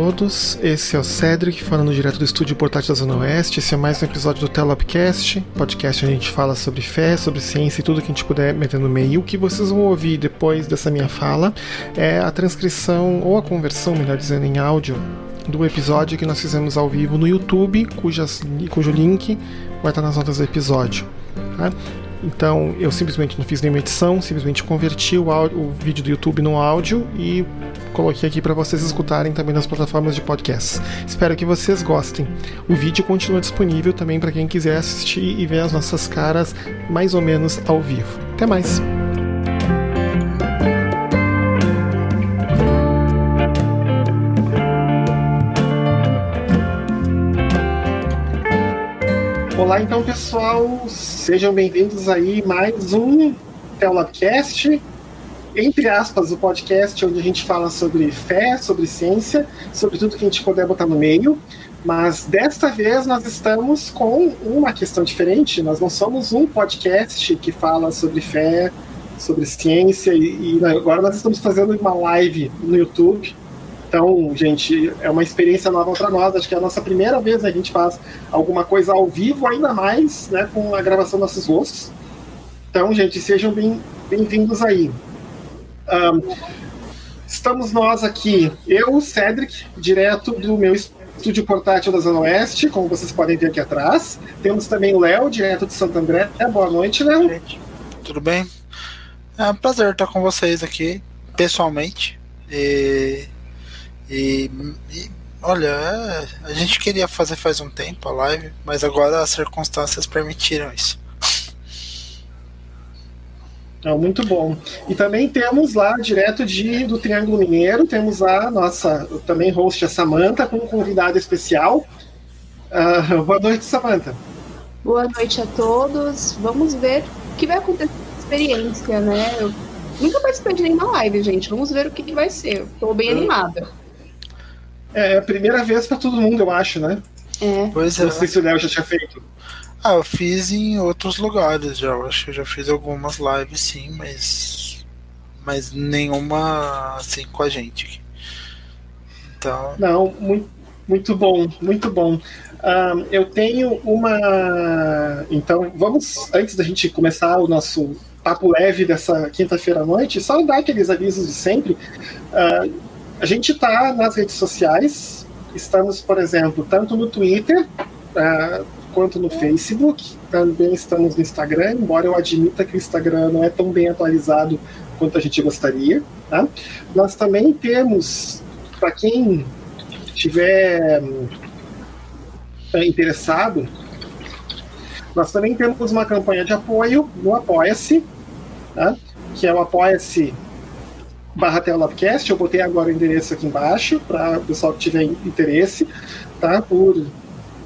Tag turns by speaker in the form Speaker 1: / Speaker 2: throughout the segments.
Speaker 1: Todos, esse é o Cedric falando direto do estúdio Portátil da Zona Oeste. Esse é mais um episódio do Telopcast, podcast onde a gente fala sobre fé, sobre ciência e tudo que a gente puder meter no meio. O que vocês vão ouvir depois dessa minha fala é a transcrição, ou a conversão, melhor dizendo, em áudio, do episódio que nós fizemos ao vivo no YouTube, cujas, cujo link vai estar nas notas do episódio. Tá? Então eu simplesmente não fiz nenhuma edição, simplesmente converti o, áudio, o vídeo do YouTube no áudio e coloquei aqui para vocês escutarem também nas plataformas de podcast. Espero que vocês gostem. O vídeo continua disponível também para quem quiser assistir e ver as nossas caras mais ou menos ao vivo. Até mais! Olá, então, pessoal, sejam bem-vindos aí mais um Telabcast, entre aspas, o podcast onde a gente fala sobre fé, sobre ciência, sobre tudo que a gente puder botar no meio. Mas desta vez nós estamos com uma questão diferente. Nós não somos um podcast que fala sobre fé, sobre ciência, e, e agora nós estamos fazendo uma live no YouTube então, gente, é uma experiência nova para nós. Acho que é a nossa primeira vez a gente faz alguma coisa ao vivo, ainda mais né, com a gravação nossos rostos. Então, gente, sejam bem-vindos bem aí. Um, estamos nós aqui, eu, Cedric, direto do meu estúdio portátil da Zona Oeste, como vocês podem ver aqui atrás. Temos também o Léo, direto de Santo André. Boa noite, Léo.
Speaker 2: Tudo bem? É um prazer estar com vocês aqui, pessoalmente. E e, e, olha, a gente queria fazer faz um tempo a live, mas agora as circunstâncias permitiram isso.
Speaker 1: É muito bom. E também temos lá, direto de, do Triângulo Mineiro, temos a nossa também host, a Samanta, com um convidado especial. Uh, boa noite, Samanta.
Speaker 3: Boa noite a todos. Vamos ver o que vai acontecer com experiência, né? Eu nunca participei de nenhuma live, gente. Vamos ver o que, que vai ser. Estou bem animada.
Speaker 1: É a primeira vez para todo mundo, eu acho, né?
Speaker 3: É.
Speaker 2: Pois é.
Speaker 1: Não sei se o Léo já tinha feito.
Speaker 2: Ah, eu fiz em outros lugares já. Eu acho que eu já fiz algumas lives sim, mas. Mas nenhuma assim com a gente. Então.
Speaker 1: Não, muito, muito bom, muito bom. Um, eu tenho uma. Então, vamos, antes da gente começar o nosso papo leve dessa quinta-feira à noite, só dar aqueles avisos de sempre. Uh, a gente está nas redes sociais, estamos, por exemplo, tanto no Twitter uh, quanto no Facebook, também estamos no Instagram, embora eu admita que o Instagram não é tão bem atualizado quanto a gente gostaria. Tá? Nós também temos, para quem estiver uh, interessado, nós também temos uma campanha de apoio no Apoia-se, tá? que é o Apoia-se barra Telabcast, eu botei agora o endereço aqui embaixo para o pessoal que tiver interesse, tá? Por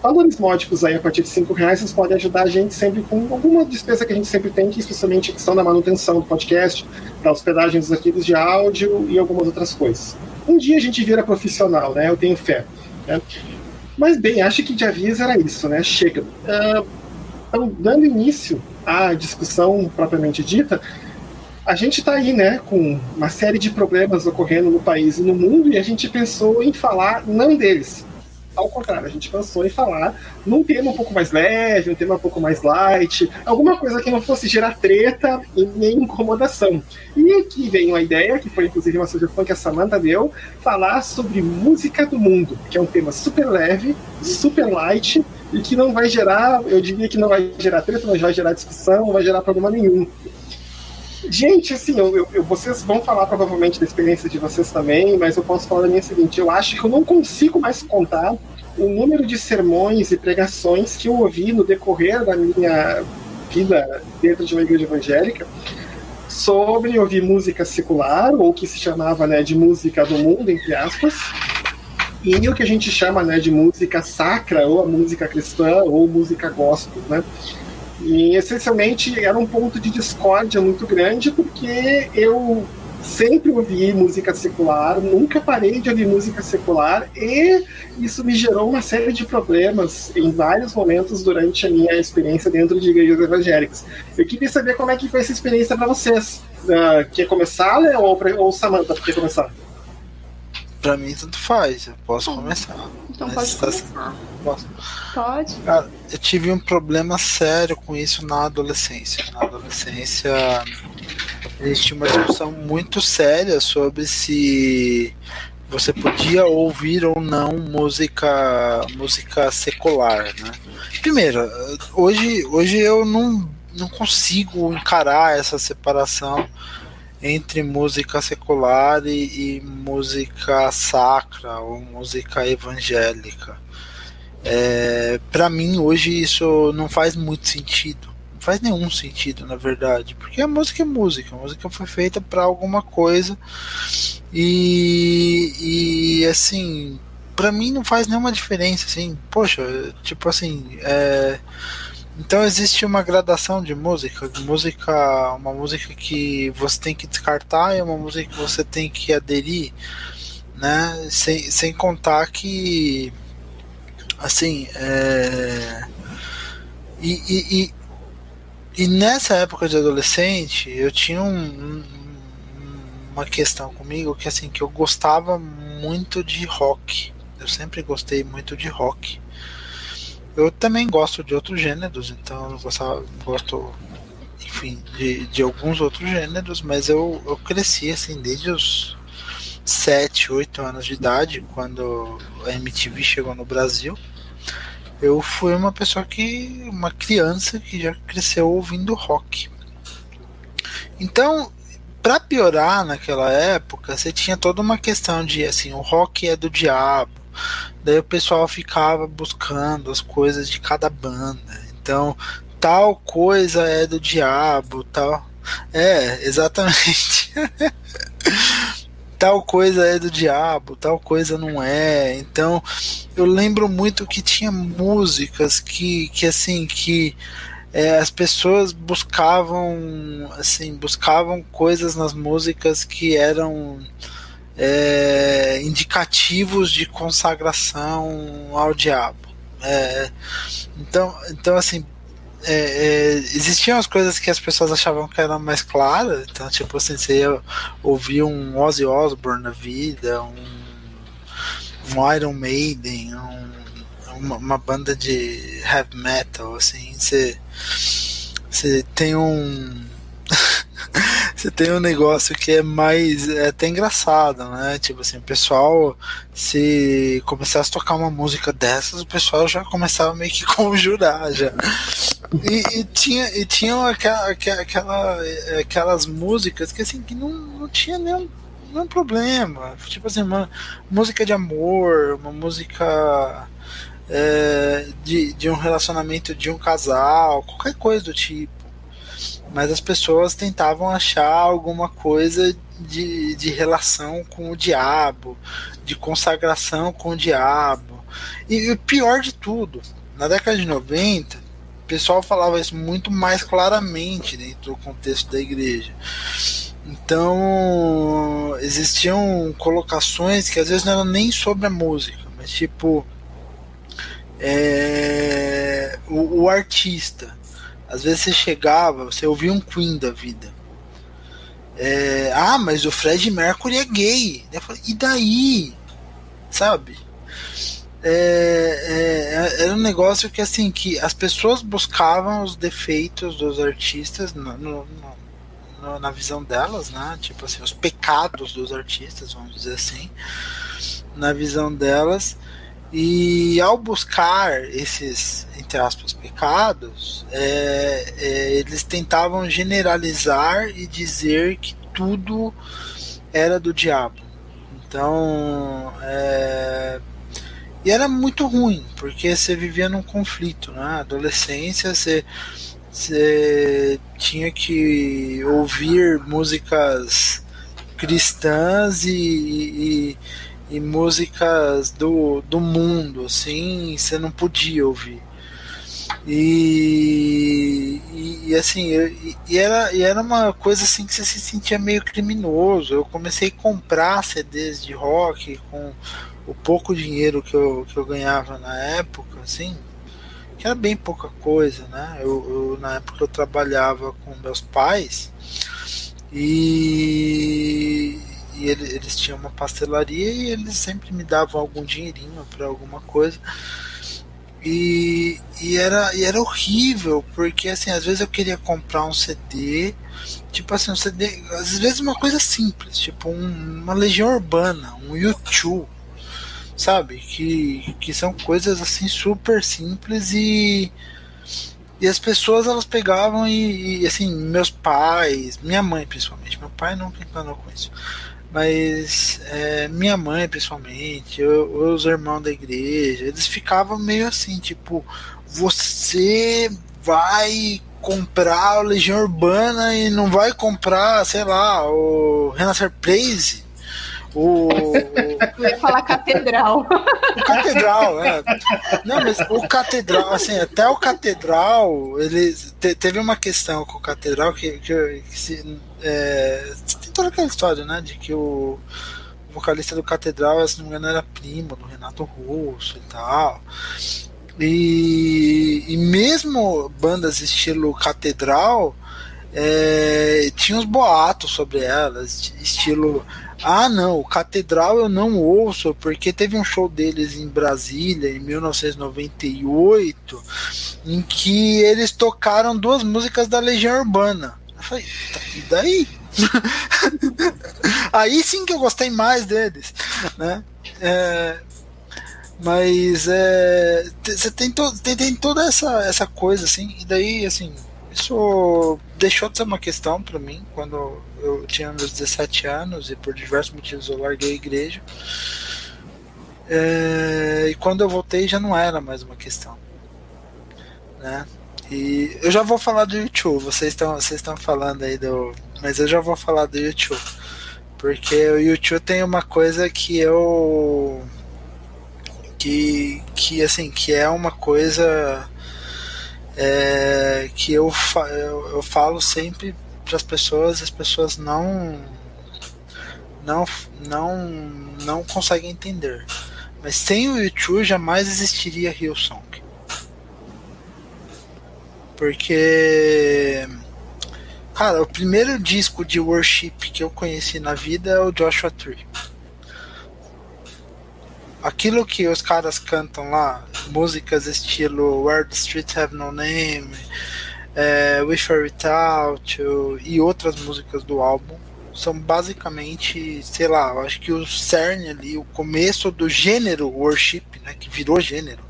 Speaker 1: valores módicos aí a partir de cinco reais, vocês podem ajudar a gente sempre com alguma despesa que a gente sempre tem, que especialmente a questão da manutenção do podcast, da hospedagem dos arquivos de áudio e algumas outras coisas. Um dia a gente vira profissional, né? Eu tenho fé. Né? Mas bem, acho que de aviso era isso, né? Chega. Uh, então, dando início à discussão propriamente dita, a gente está aí, né, com uma série de problemas ocorrendo no país e no mundo, e a gente pensou em falar não deles. Ao contrário, a gente pensou em falar num tema um pouco mais leve, um tema um pouco mais light, alguma coisa que não fosse gerar treta e nem incomodação. E aqui vem uma ideia, que foi inclusive uma sugestão que a Samantha deu, falar sobre música do mundo, que é um tema super leve, super light, e que não vai gerar, eu diria que não vai gerar treta, não vai gerar discussão, não vai gerar problema nenhum. Gente, assim, eu, eu, vocês vão falar provavelmente da experiência de vocês também, mas eu posso falar da minha seguinte: eu acho que eu não consigo mais contar o número de sermões e pregações que eu ouvi no decorrer da minha vida dentro de uma igreja evangélica sobre ouvir música secular, ou que se chamava né, de música do mundo, entre aspas, e o que a gente chama né, de música sacra, ou a música cristã, ou música gospel, né? E essencialmente era um ponto de discórdia muito grande, porque eu sempre ouvi música secular, nunca parei de ouvir música secular, e isso me gerou uma série de problemas em vários momentos durante a minha experiência dentro de igrejas evangélicas. Eu queria saber como é que foi essa experiência para vocês. Uh, quer começar, Léo, ou, ou Samantha quer começar?
Speaker 2: Pra mim, tanto faz. Eu posso começar.
Speaker 3: Então pode
Speaker 2: tá-
Speaker 3: começar.
Speaker 2: Posso.
Speaker 3: Pode.
Speaker 2: Cara, eu tive um problema sério com isso na adolescência. Na adolescência, a gente tinha uma discussão muito séria sobre se você podia ouvir ou não música música secular, né? Primeiro, hoje, hoje eu não, não consigo encarar essa separação entre música secular e, e música sacra ou música evangélica. É, para mim hoje isso não faz muito sentido. Não faz nenhum sentido, na verdade, porque a música é música, a música foi feita para alguma coisa e, e assim, para mim não faz nenhuma diferença, assim, poxa, tipo assim, é, então existe uma gradação de música, música, uma música que você tem que descartar e uma música que você tem que aderir, né? Sem, sem contar que assim, é... e, e, e, e, nessa época de adolescente eu tinha um, um, uma questão comigo que assim que eu gostava muito de rock. Eu sempre gostei muito de rock. Eu também gosto de outros gêneros, então eu gostava, gosto, enfim, de, de alguns outros gêneros, mas eu, eu cresci assim desde os 7, 8 anos de idade, quando a MTV chegou no Brasil. Eu fui uma pessoa que. uma criança que já cresceu ouvindo rock. Então, para piorar naquela época, você tinha toda uma questão de assim, o rock é do diabo. Daí o pessoal ficava buscando as coisas de cada banda. Então, tal coisa é do diabo, tal. É, exatamente. tal coisa é do diabo, tal coisa não é. Então, eu lembro muito que tinha músicas que, que assim, que é, as pessoas buscavam, assim, buscavam coisas nas músicas que eram é, indicativos de consagração ao diabo. É, então, então, assim, é, é, existiam as coisas que as pessoas achavam que eram mais claras, então, tipo assim, você ia ouvir um Ozzy Osbourne na vida, um, um Iron Maiden, um, uma, uma, banda de heavy metal, assim, você, você tem um. você tem um negócio que é mais é até engraçado, né? Tipo assim, o pessoal se começasse a tocar uma música dessas, o pessoal já começava meio que conjurar já. E, e tinha e tinham aquela, aquela, aquelas músicas que assim que não, não tinha nenhum, nenhum problema. Tipo assim, uma música de amor, uma música é, de, de um relacionamento de um casal, qualquer coisa do tipo mas as pessoas tentavam achar alguma coisa de, de relação com o diabo, de consagração com o diabo. E o pior de tudo, na década de 90, o pessoal falava isso muito mais claramente dentro do contexto da igreja. Então, existiam colocações que às vezes não eram nem sobre a música, mas tipo. É, o, o artista às vezes você chegava, você ouvia um Queen da vida. É, ah, mas o Fred Mercury é gay. Falei, e daí? Sabe? É, é, era um negócio que assim que as pessoas buscavam os defeitos dos artistas no, no, no, na visão delas, né? Tipo assim, os pecados dos artistas, vamos dizer assim, na visão delas. E ao buscar esses, entre aspas, pecados, é, é, eles tentavam generalizar e dizer que tudo era do diabo. Então, é, e era muito ruim, porque você vivia num conflito, né? Adolescência, você, você tinha que ouvir músicas cristãs e, e e músicas do, do mundo, assim, você não podia ouvir. E, e, e assim, e, e, era, e era uma coisa assim que você se sentia meio criminoso. Eu comecei a comprar CDs de rock com o pouco dinheiro que eu, que eu ganhava na época, assim, que era bem pouca coisa, né? Eu, eu na época eu trabalhava com meus pais e e ele, eles tinham uma pastelaria e eles sempre me davam algum dinheirinho para alguma coisa. E, e, era, e era horrível, porque assim, às vezes eu queria comprar um CD, tipo assim, um CD, às vezes uma coisa simples, tipo um, uma Legião Urbana, um YouTube, sabe? Que, que são coisas assim super simples e e as pessoas elas pegavam e, e, assim, meus pais, minha mãe principalmente, meu pai nunca encanou com isso, mas é, minha mãe principalmente, eu, os irmãos da igreja, eles ficavam meio assim, tipo, você vai comprar o Legião Urbana e não vai comprar, sei lá, o Renascer Praise o,
Speaker 3: Eu ia falar catedral.
Speaker 2: O catedral, é. Não, mas o catedral, assim, até o catedral, ele te, teve uma questão com o catedral que, que, que se, é, tem toda aquela história, né, de que o vocalista do catedral, se não me engano, era primo do Renato Russo e tal. E, e mesmo bandas estilo catedral, é, tinha uns boatos sobre elas, estilo ah, não, o Catedral eu não ouço, porque teve um show deles em Brasília em 1998, em que eles tocaram duas músicas da Legião Urbana. Eu falei, tá, e daí? Aí sim que eu gostei mais deles, né? É, mas é, você tem, to, tem, tem toda essa, essa coisa assim, e daí assim, isso deixou de ser uma questão para mim quando eu tinha meus 17 anos e por diversos motivos eu larguei a igreja. É, e quando eu voltei já não era mais uma questão. Né? E eu já vou falar do YouTube, vocês estão vocês estão falando aí do. Mas eu já vou falar do YouTube. Porque o YouTube tem uma coisa que eu. Que, que assim, que é uma coisa é, que eu, eu, eu falo sempre para as pessoas, as pessoas não não não não conseguem entender. Mas sem o YouTube jamais existiria Hillsong. Porque cara, o primeiro disco de worship que eu conheci na vida é o Joshua Tree. Aquilo que os caras cantam lá, músicas estilo Where the Streets Have No Name, é, With or Without e outras músicas do álbum são basicamente, sei lá, eu acho que o cerne ali, o começo do gênero worship, né, que virou gênero,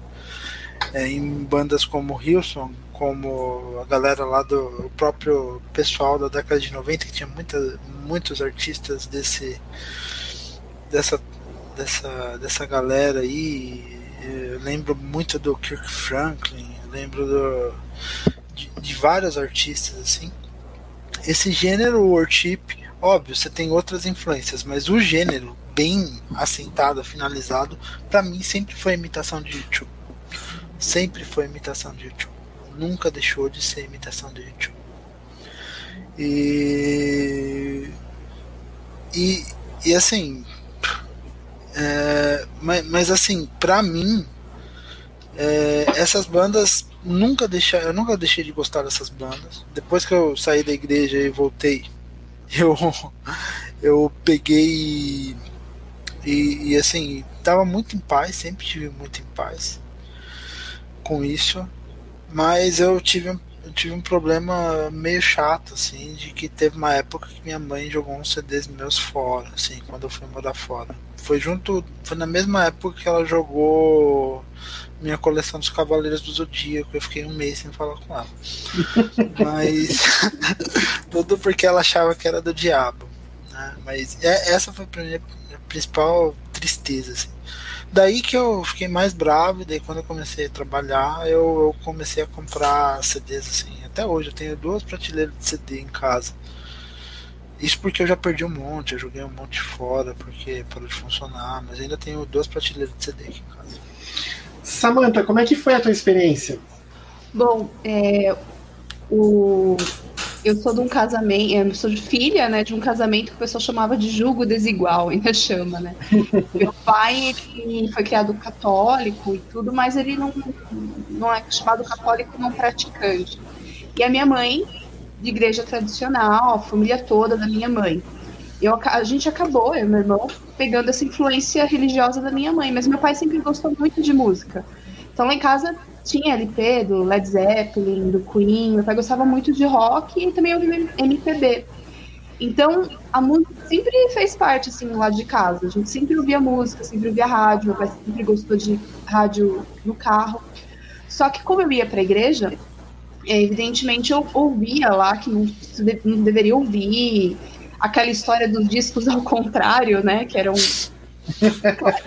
Speaker 2: é, em bandas como Hillsong, como a galera lá do próprio pessoal da década de 90, que tinha muita, muitos artistas desse dessa, dessa, dessa galera aí. Eu lembro muito do Kirk Franklin, lembro do de, de vários artistas assim. Esse gênero worship, óbvio, você tem outras influências, mas o gênero bem assentado, finalizado, para mim sempre foi imitação de YouTube. Sempre foi imitação de YouTube. Nunca deixou de ser imitação de YouTube. E e, e assim, é, mas, mas assim, para mim, é, essas bandas nunca deixei, eu nunca deixei de gostar dessas bandas. Depois que eu saí da igreja e voltei, eu eu peguei e, e, assim, tava muito em paz, sempre tive muito em paz com isso, mas eu tive um, eu tive um problema meio chato, assim, de que teve uma época que minha mãe jogou uns CDs meus fora, assim, quando eu fui morar fora. Foi junto, foi na mesma época que ela jogou minha coleção dos Cavaleiros do Zodíaco. Eu fiquei um mês sem falar com ela. Mas. tudo porque ela achava que era do diabo. Né? Mas é, essa foi a minha principal tristeza. Assim. Daí que eu fiquei mais bravo, e daí quando eu comecei a trabalhar, eu, eu, comecei a comprar CDs assim. Até hoje eu tenho duas prateleiras de CD em casa. Isso porque eu já perdi um monte, eu joguei um monte fora porque parou de funcionar, mas ainda tenho duas prateleiras de CD aqui em casa.
Speaker 1: Samantha, como é que foi a tua experiência?
Speaker 3: Bom, é, o, eu sou de um casamento, eu sou de filha, né, de um casamento que o pessoal chamava de julgo desigual, ainda chama, né? Meu pai foi criado católico e tudo, mas ele não, não é chamado católico não praticante. E a minha mãe, de igreja tradicional, a família toda da minha mãe. eu, a gente acabou, eu e meu irmão, pegando essa influência religiosa da minha mãe, mas meu pai sempre gostou muito de música. Então lá em casa tinha LP do Led Zeppelin, do Queen, meu pai gostava muito de rock e também ouvia MPB. Então, a música sempre fez parte, assim, lá de casa. A gente sempre ouvia música, sempre ouvia rádio. Meu pai sempre gostou de rádio no carro. Só que, como eu ia para a igreja, evidentemente eu ouvia lá que não, não deveria ouvir. Aquela história dos discos ao contrário, né? Que era um,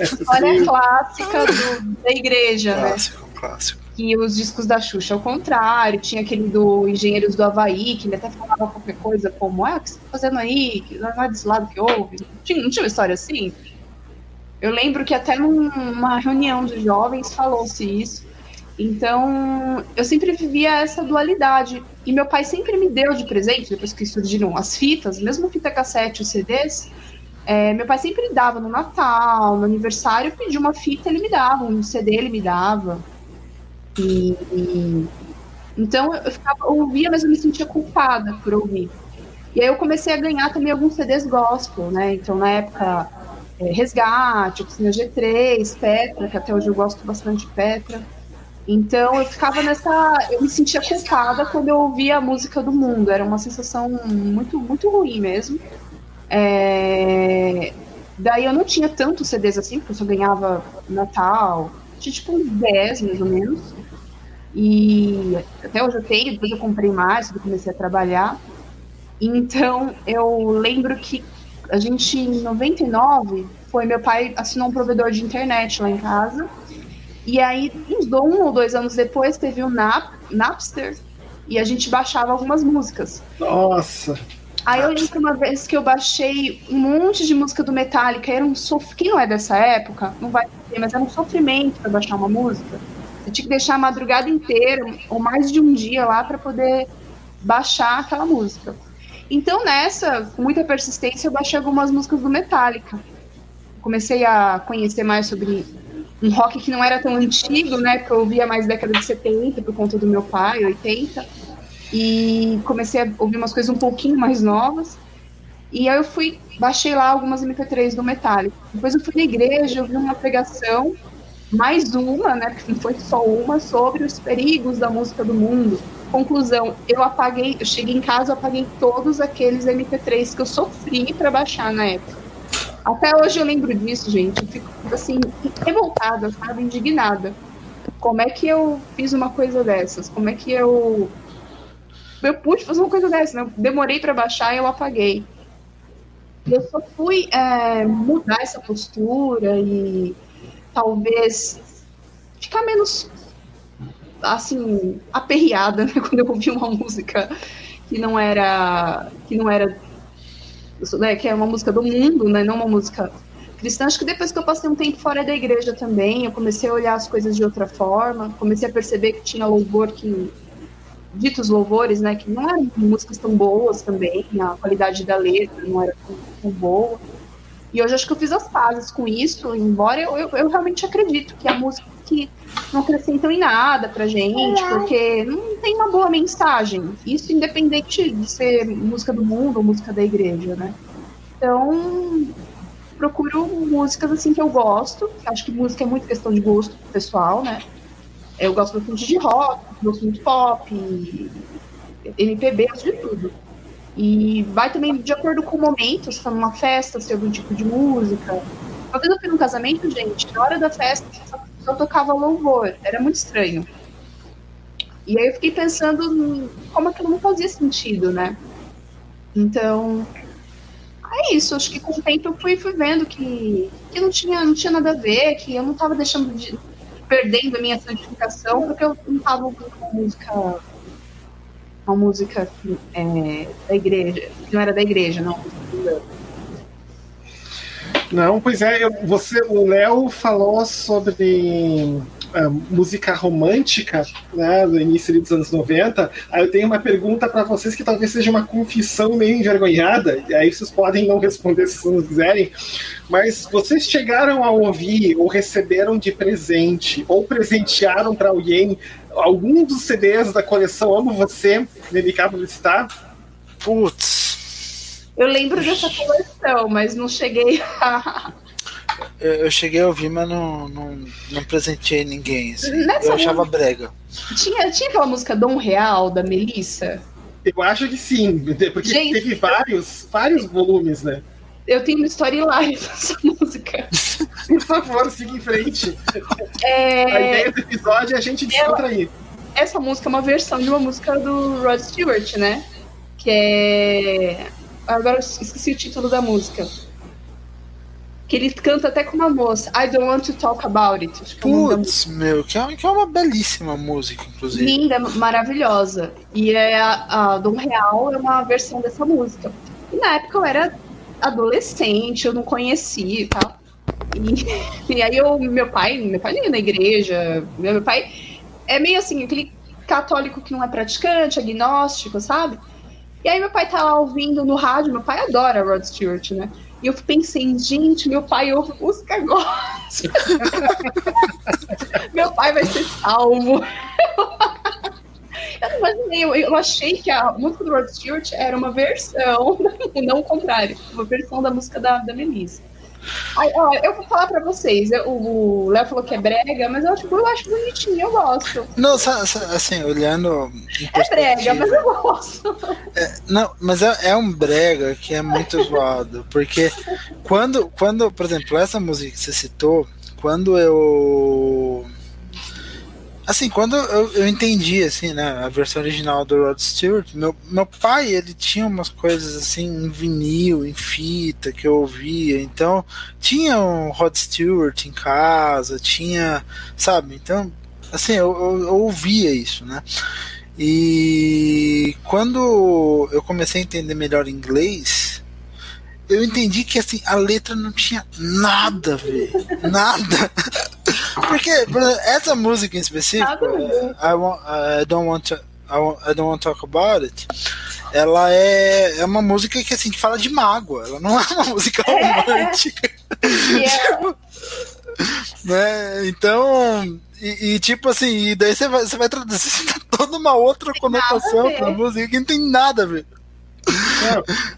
Speaker 3: história clássica do, da igreja,
Speaker 2: clássico,
Speaker 3: né?
Speaker 2: Clássico,
Speaker 3: Que os discos da Xuxa ao contrário, tinha aquele do Engenheiros do Havaí, que ele até falava qualquer coisa como, ah, o que você tá fazendo aí? Não é desse lado que ouve. Tinha, não tinha uma história assim? Eu lembro que até numa reunião de jovens falou-se isso. Então, eu sempre vivia essa dualidade. E meu pai sempre me deu de presente, depois que surgiram as fitas, mesmo fita cassete, os CDs, é, meu pai sempre dava no Natal, no aniversário, eu pedi uma fita, ele me dava, um CD ele me dava. E, e então eu ficava, eu ouvia, mas eu me sentia culpada por ouvir. E aí eu comecei a ganhar também alguns CDs gospel, né? Então na época é, Resgate, Oficina G3, Petra, que até hoje eu gosto bastante de Petra. Então eu ficava nessa. Eu me sentia culpada quando eu ouvia a música do mundo. Era uma sensação muito, muito ruim mesmo. É... Daí eu não tinha tantos CDs assim, porque eu só ganhava Natal. Tinha tipo uns 10 mais ou menos. E até hoje eu tenho, depois eu comprei mais, quando comecei a trabalhar. Então eu lembro que a gente, em 99, foi meu pai assinou um provedor de internet lá em casa. E aí, uns um ou dois anos depois, teve o Nap, Napster e a gente baixava algumas músicas.
Speaker 1: Nossa!
Speaker 3: Aí eu lembro uma vez que eu baixei um monte de música do Metallica, era um sof... Quem não é dessa época, não vai ter, mas era um sofrimento para baixar uma música. Você tinha que deixar a madrugada inteira, ou mais de um dia lá, para poder baixar aquela música. Então, nessa, com muita persistência, eu baixei algumas músicas do Metallica. Comecei a conhecer mais sobre um rock que não era tão antigo, né? Porque eu ouvia mais década de 70 por conta do meu pai, 80 e comecei a ouvir umas coisas um pouquinho mais novas. E aí eu fui, baixei lá algumas MP3 do Metallica. Depois eu fui na igreja, eu vi uma pregação, mais uma, né, porque não foi só uma, sobre os perigos da música do mundo. Conclusão, eu apaguei, eu cheguei em casa, eu apaguei todos aqueles MP3 que eu sofri para baixar na época. Até hoje eu lembro disso, gente. Eu fico, assim, revoltada, sabe? Indignada. Como é que eu fiz uma coisa dessas? Como é que eu eu pude fazer uma coisa dessa, né? demorei para baixar e eu apaguei. Eu só fui é, mudar essa postura e talvez ficar menos assim aperreada né? quando eu ouvi uma música que não era que não era né, que é uma música do mundo, né, não uma música cristã. Acho que depois que eu passei um tempo fora da igreja também, eu comecei a olhar as coisas de outra forma, comecei a perceber que tinha louvor que ditos louvores, né, que não eram músicas tão boas também, a qualidade da letra não era tão, tão boa. E hoje acho que eu fiz as pazes com isso, embora eu, eu, eu realmente acredito que a música que não acrescentam em nada pra gente, porque não tem uma boa mensagem. Isso independente de ser música do mundo ou música da igreja, né? Então, procuro músicas assim que eu gosto. Acho que música é muito questão de gosto pessoal, né? Eu gosto bastante de rock, gosto muito de pop, MPB, gosto de tudo. E vai também de acordo com o momento, se tá numa festa, se é algum tipo de música. Uma vez eu fui num casamento, gente, na hora da festa só, tocava louvor. Era muito estranho. E aí eu fiquei pensando como aquilo não fazia sentido, né? Então, é isso. Acho que com o tempo eu fui, fui vendo que, que não, tinha, não tinha nada a ver, que eu não estava deixando de perdendo a minha santificação porque eu não estava uma música uma música é, da igreja, não era da igreja, não.
Speaker 1: Não, pois é, você, o Léo falou sobre música romântica, né, do início dos anos 90, aí eu tenho uma pergunta para vocês que talvez seja uma confissão meio envergonhada, e aí vocês podem não responder se vocês não quiserem, mas vocês chegaram a ouvir ou receberam de presente ou presentearam para alguém algum dos CDs da coleção Amo Você, dedicar publicitar?
Speaker 2: Putz.
Speaker 3: Eu lembro dessa coleção, mas não cheguei a.
Speaker 2: Eu, eu cheguei a ouvir, mas não, não, não presenteei ninguém. Assim. Eu achava
Speaker 3: música-
Speaker 2: brega.
Speaker 3: Tinha, tinha aquela música Dom Real, da Melissa?
Speaker 1: Eu acho que sim, porque
Speaker 3: Gente.
Speaker 1: teve vários, vários volumes, né?
Speaker 3: Eu tenho uma história hilária dessa música.
Speaker 1: Por favor, siga em frente. A
Speaker 3: É,
Speaker 1: ideia do episódio é a gente descontrair.
Speaker 3: essa música é uma versão de uma música do Rod Stewart, né? Que é. Agora eu esqueci o título da música. Que ele canta até com uma moça. I don't want to talk about it. Acho é
Speaker 2: Putz, meu, que é, que é uma belíssima música, inclusive.
Speaker 3: linda, maravilhosa. E é a, a Dom Real é uma versão dessa música. E na época eu era adolescente, eu não conhecia e tal. E, e aí eu, meu pai, meu pai ia na igreja, meu, meu pai é meio assim, aquele católico que não é praticante, agnóstico, sabe? E aí meu pai tá lá ouvindo no rádio, meu pai adora Rod Stewart, né? E eu pensei, gente, meu pai ouve música gospel. meu pai vai ser salvo. Eu não imaginei, eu, eu achei que a música do Rod Stewart era uma versão, não o contrário, uma versão da música da, da Melissa. Aí, ó, eu vou falar pra vocês, eu- o Léo falou que é brega, mas eu acho, eu acho bonitinho, eu gosto.
Speaker 2: Não, assim, olhando.
Speaker 3: É brega, mas eu gosto.
Speaker 2: Não, mas é, é um brega que é muito zoado. Porque quando, quando, por exemplo, essa música que você citou, quando eu. Assim, quando eu, eu entendi, assim, né, a versão original do Rod Stewart, meu, meu pai, ele tinha umas coisas, assim, em vinil, em fita, que eu ouvia, então, tinha um Rod Stewart em casa, tinha, sabe, então, assim, eu, eu, eu ouvia isso, né, e quando eu comecei a entender melhor inglês, eu entendi que assim, a letra não tinha nada a ver. Nada. Porque por exemplo, essa música em específico,
Speaker 3: ver.
Speaker 2: I, want, I don't want to, I, want- I don't want to talk about it. Ela é, é uma música que assim que fala de mágoa. Ela não é uma música romântica,
Speaker 3: E é,
Speaker 2: né? Então, e, e, tipo assim, e daí você vai, você vai traduzir toda uma outra conotação pra música que não tem nada a ver.
Speaker 1: É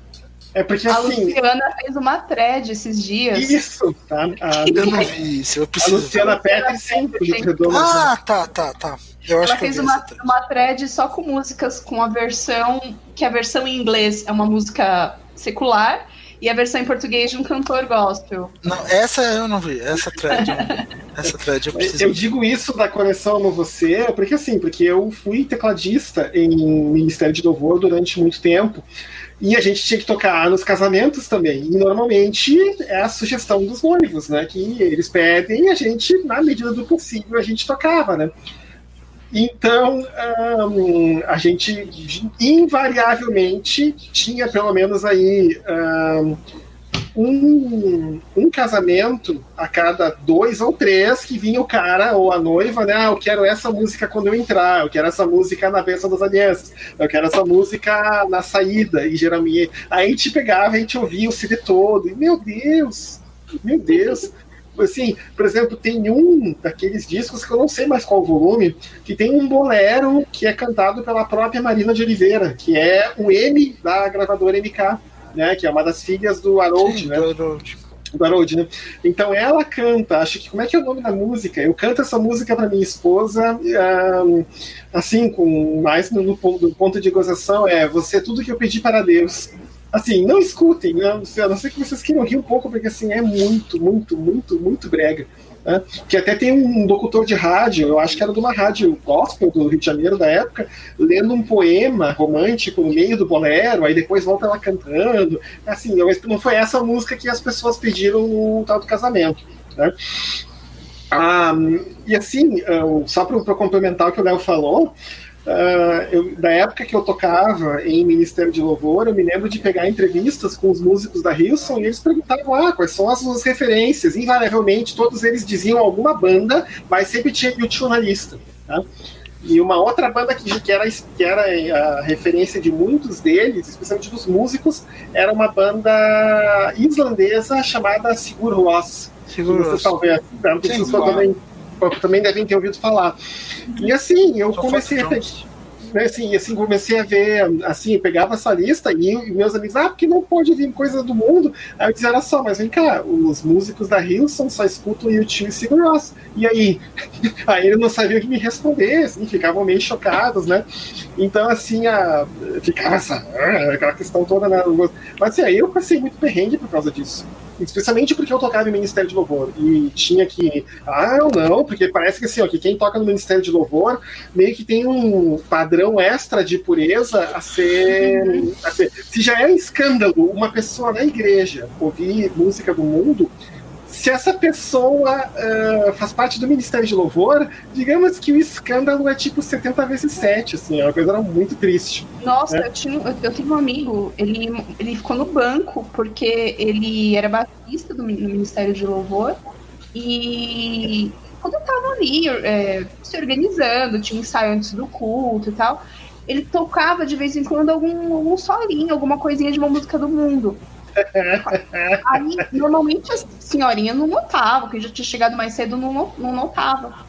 Speaker 1: porque
Speaker 3: a
Speaker 1: assim,
Speaker 3: Luciana fez uma thread esses dias.
Speaker 1: isso, tá? A,
Speaker 2: Eu não vi isso, eu
Speaker 1: a
Speaker 2: preciso.
Speaker 1: Luciana do Rio Redondo,
Speaker 2: Ah, tá, tá, tá. Eu acho
Speaker 3: Ela
Speaker 2: que
Speaker 3: fez uma,
Speaker 2: thread.
Speaker 3: uma thread só com músicas com a versão, que a versão em inglês é uma música secular e a versão em português de um cantor gospel.
Speaker 2: Não, essa eu não vi, essa thread. eu não vi. Essa thread eu preciso.
Speaker 1: Eu digo isso da coleção Amo Você, porque assim, porque eu fui tecladista em Ministério de Louvor durante muito tempo. E a gente tinha que tocar nos casamentos também. E normalmente é a sugestão dos noivos, né? Que eles pedem e a gente, na medida do possível, a gente tocava, né? Então, ahn, a gente invariavelmente tinha pelo menos aí um, um casamento a cada dois ou três que vinha o cara ou a noiva, né? Ah, eu quero essa música quando eu entrar, eu quero essa música na bênção das alianças, eu quero essa música na saída, e geralmente. Aí a gente pegava, a gente ouvia o CD todo, e meu Deus, meu Deus. Assim, por exemplo, tem um daqueles discos que eu não sei mais qual volume, que tem um bolero que é cantado pela própria Marina de Oliveira, que é o M da gravadora MK, né? Que é uma das filhas do Harold,
Speaker 2: Sim,
Speaker 1: né?
Speaker 2: do Harold.
Speaker 1: do Harold, né? Então ela canta, acho que como é que é o nome da música? Eu canto essa música para minha esposa, ahn, assim, com mais no, no ponto de gozação, é você é tudo que eu pedi para Deus. Assim, não escutem, né? a não ser que vocês queiram rir um pouco, porque assim, é muito, muito, muito, muito brega. Né? Que até tem um locutor de rádio, eu acho que era de uma rádio gospel do Rio de Janeiro da época, lendo um poema romântico no meio do bolero, aí depois volta ela cantando. Assim, não foi essa música que as pessoas pediram no tal do casamento. Né? Ah, e assim, só para complementar o que o Léo falou, ah, eu- da época que eu tocava em Ministério de Louvor, eu me lembro de pegar entrevistas com os músicos da Hilson e eles perguntavam ah, quais são as suas referências. Invariavelmente, todos eles diziam alguma banda, mas sempre tinha YouTube na lista. Tá? E uma outra banda que, que, era, que era a referência de muitos deles, especialmente dos músicos, era uma banda islandesa chamada Sigur Rós. Talvez né,
Speaker 2: Sim, claro.
Speaker 1: também, também devem ter ouvido falar. E assim, eu
Speaker 2: Só
Speaker 1: comecei a né, assim, assim, comecei a ver, assim, pegava essa lista e meus amigos, ah, porque não pode vir coisa do mundo. Aí eu dizia, olha só, mas vem cá, os músicos da Hilson só escutam YouTube e Sigur Ross. E aí? Aí ele não sabia o que me responder, assim, ficavam meio chocados, né? Então, assim, a, ficava essa, ah, aquela questão toda, né? Mas assim, aí eu passei muito perrengue por causa disso. Especialmente porque eu tocava em Ministério de Louvor. E tinha que. Ah, não, porque parece que assim, ó, que quem toca no Ministério de Louvor meio que tem um padrão extra de pureza a ser. A ser se já é um escândalo uma pessoa na igreja ouvir música do mundo, se essa pessoa uh, faz parte do Ministério de Louvor, digamos que o escândalo é tipo 70 vezes 7, assim, é uma coisa muito triste.
Speaker 3: Nossa, né? eu, tinha, eu, eu tenho um amigo, ele, ele ficou no banco porque ele era batista do, no Ministério de Louvor e quando eu tava ali é, se organizando, tinha um ensaio antes do culto e tal, ele tocava de vez em quando algum, algum solinho, alguma coisinha de uma música do mundo. Aí, normalmente a senhorinha não notava, quem já tinha chegado mais cedo não, não notava.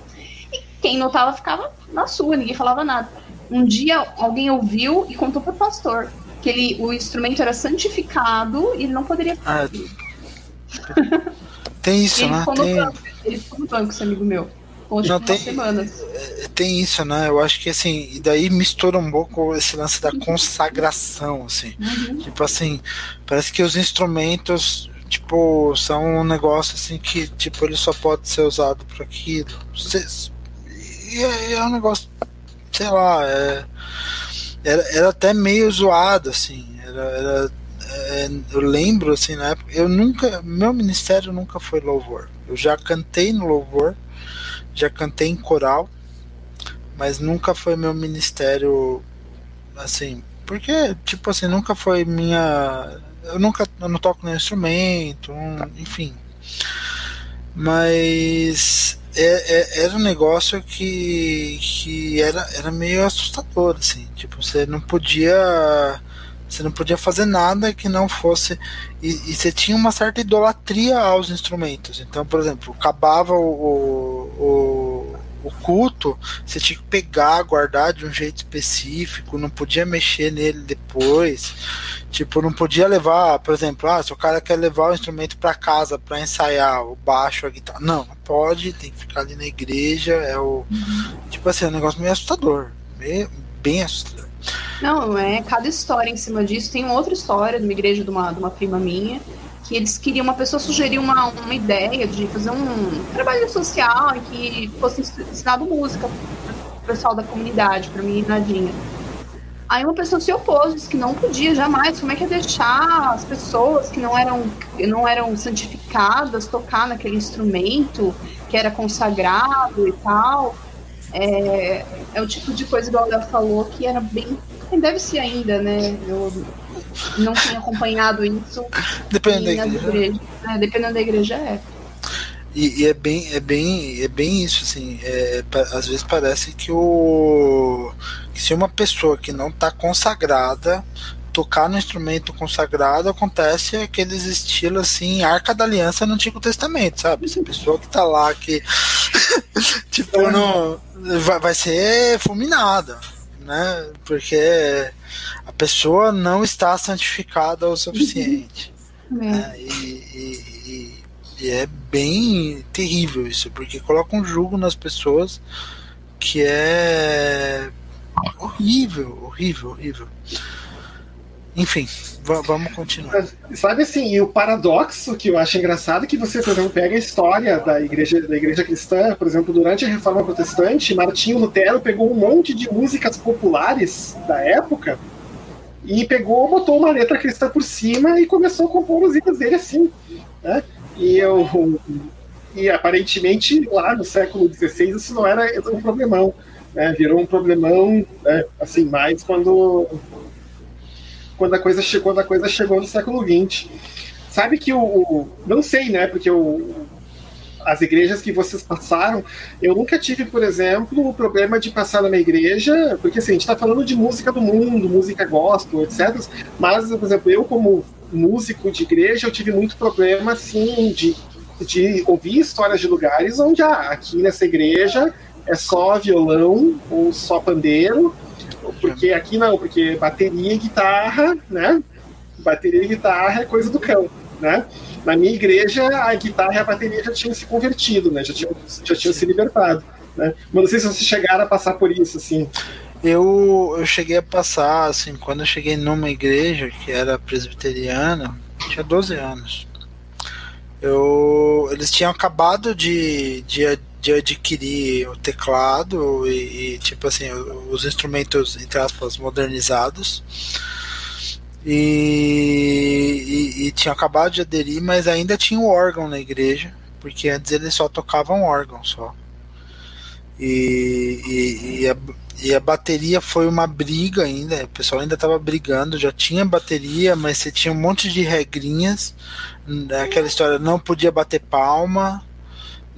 Speaker 3: E quem notava ficava na sua, ninguém falava nada. Um dia alguém ouviu e contou pro pastor que ele, o instrumento era santificado e ele não poderia. Ah,
Speaker 2: tem isso,
Speaker 3: ele
Speaker 2: né?
Speaker 3: Ficou tem... banco, ele ficou no banco, esse amigo meu.
Speaker 2: Não, tem, semanas. É, tem isso, né? Eu acho que assim, e daí mistura um pouco esse lance da consagração, assim. Uhum. Tipo assim, parece que os instrumentos, tipo, são um negócio assim que, tipo, ele só pode ser usado para aquilo. E é, é, um negócio, sei lá, é, era, era até meio zoado, assim. Era, era é, eu lembro, assim, na época, eu nunca, meu ministério nunca foi louvor. Eu já cantei no louvor, já cantei em coral, mas nunca foi meu ministério assim, porque tipo assim, nunca foi minha eu nunca eu não toco nenhum instrumento, um, enfim. Mas é, é, era um negócio que, que era, era meio assustador, assim. Tipo, você não podia você não podia fazer nada que não fosse. E, e, você tinha uma certa idolatria aos instrumentos. Então, por exemplo, acabava o, o, o culto, você tinha que pegar, guardar de um jeito específico, não podia mexer nele depois. Tipo, não podia levar, por exemplo, ah, se o cara quer levar o instrumento para casa para ensaiar, o baixo, a guitarra. Não, não pode, tem que ficar ali na igreja. É o. Uhum. Tipo assim, é um negócio meio assustador. Meio, bem assustador.
Speaker 3: Não, é cada história em cima disso. Tem outra história de uma igreja de uma, de uma prima minha, que eles queriam, uma pessoa sugeriu uma, uma ideia de fazer um trabalho social em que fosse ensinado música para o pessoal da comunidade, para mim Nadinha. Aí uma pessoa se opôs, disse que não podia jamais, como é que ia deixar as pessoas que não eram, não eram santificadas tocar naquele instrumento que era consagrado e tal. É, é o tipo de coisa que o Léo falou que era bem. Deve ser ainda, né? Eu não tenho acompanhado isso.
Speaker 2: Dependendo da igreja.
Speaker 3: igreja. É, dependendo da igreja, é.
Speaker 2: E, e, é bem é bem é bem isso assim é, às vezes parece que o que se uma pessoa que não está consagrada tocar no instrumento consagrado acontece aqueles estilos assim, Arca da Aliança no Antigo Testamento, sabe? Essa pessoa que tá lá que tipo não vai, vai ser fulminada, né? Porque a pessoa não está santificada o suficiente. Uhum. Né? E, e, e, e é bem terrível isso, porque coloca um jugo nas pessoas que é horrível, horrível, horrível. Enfim, vamos continuar.
Speaker 1: Sabe assim, e o paradoxo que eu acho engraçado é que você, por exemplo, pega a história da igreja, da igreja cristã, por exemplo, durante a Reforma Protestante, Martinho Lutero pegou um monte de músicas populares da época e pegou, botou uma letra cristã por cima e começou a compor músicas dele assim. Né? E eu. E aparentemente lá no século XVI isso não era um problemão. Né? Virou um problemão, né? assim, mais quando quando a coisa, chegou, quando a coisa chegou no século XX. Sabe que o. o não sei, né? Porque o, as igrejas que vocês passaram, eu nunca tive, por exemplo, o problema de passar numa igreja, porque assim, a gente está falando de música do mundo, música gospel, etc. Mas, por exemplo, eu, como músico de igreja, eu tive muito problema, assim, de, de ouvir histórias de lugares onde, ah, aqui nessa igreja é só violão ou só pandeiro, Porque aqui não, porque bateria e guitarra, né? Bateria e guitarra é coisa do cão, né? Na minha igreja, a guitarra e a bateria já tinham se convertido, né? Já tinham, já tinham se libertado. Né? Mas não sei se vocês chegaram a passar por isso, assim.
Speaker 2: Eu, eu cheguei a passar, assim, quando eu cheguei numa igreja que era presbiteriana, tinha 12 anos. Eu, eles tinham acabado de, de, de adquirir o teclado e, e, tipo assim, os instrumentos, entre aspas, modernizados. E, e, e tinha acabado de aderir, mas ainda tinha o órgão na igreja, porque antes eles só tocavam órgão só. E, e, a, e a bateria foi uma briga ainda, o pessoal ainda estava brigando, já tinha bateria, mas você tinha um monte de regrinhas, né, aquela história, não podia bater palma,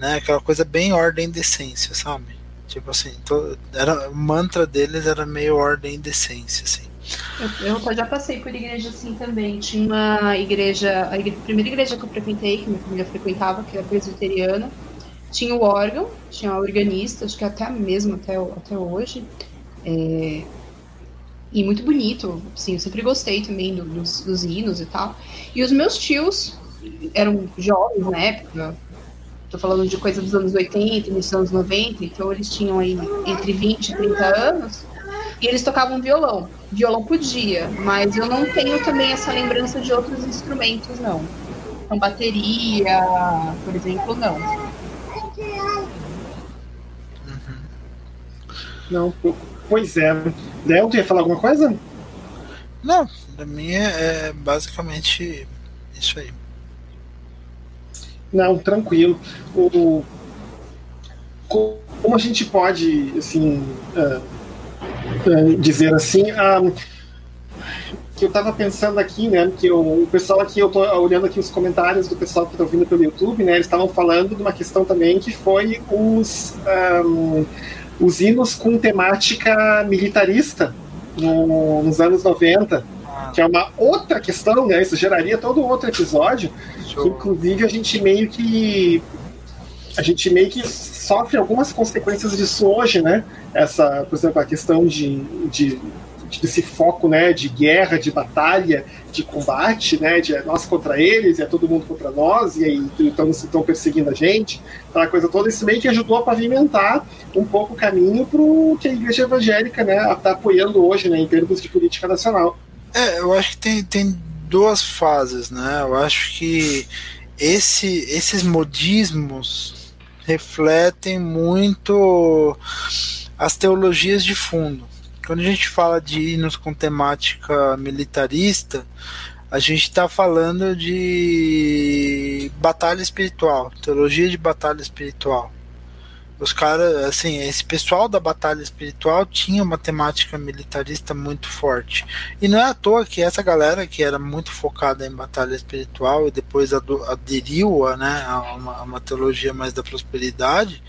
Speaker 2: né? Aquela coisa bem ordem e decência, sabe? Tipo assim, to, era, o mantra deles era meio ordem e decência, assim.
Speaker 3: Eu, eu, já passei por igreja assim também. Tinha uma igreja, a, igreja, primeira igreja que eu frequentei, que minha família frequentava, que era presbiteriana, tinha o órgão, tinha a organista, acho que até mesmo até, até hoje. É, e muito bonito, sim, eu sempre gostei também do, dos, dos hinos e tal. E os meus tios eram jovens na época, tô falando de coisa dos anos 80, dos anos 90, então eles tinham aí entre 20 e 30 anos, e eles tocavam violão. Violão podia, mas eu não tenho também essa lembrança de outros instrumentos, não. Então, bateria, por exemplo, não.
Speaker 1: Não, pois é. Léo, tu ia falar alguma coisa?
Speaker 2: Não, da minha é basicamente isso aí.
Speaker 1: Não, tranquilo. O, como a gente pode, assim, uh, uh, dizer assim, que eu estava pensando aqui, né, que eu, o pessoal aqui, eu estou olhando aqui os comentários do pessoal que está ouvindo pelo YouTube, né, eles estavam falando de uma questão também que foi os, um, os hinos com temática militarista no, nos anos 90 que é uma outra questão, né? Isso geraria todo outro episódio. Que, inclusive a gente meio que a gente meio que sofre algumas consequências disso hoje, né? Essa, por exemplo, a questão de, de desse foco, né, de guerra, de batalha, de combate, né, de é nós contra eles, é todo mundo contra nós, e aí estão perseguindo a gente, aquela coisa toda, isso meio que ajudou a pavimentar um pouco o caminho para o que a igreja evangélica, né, está apoiando hoje, né, em termos de política nacional.
Speaker 2: É, eu acho que tem, tem duas fases, né? Eu acho que esse, esses modismos refletem muito as teologias de fundo. Quando a gente fala de hinos com temática militarista, a gente está falando de batalha espiritual, teologia de batalha espiritual. Os caras, assim, esse pessoal da batalha espiritual tinha uma temática militarista muito forte. E não é à toa que essa galera que era muito focada em batalha espiritual e depois aderiu a, né, a, uma, a uma teologia mais da prosperidade,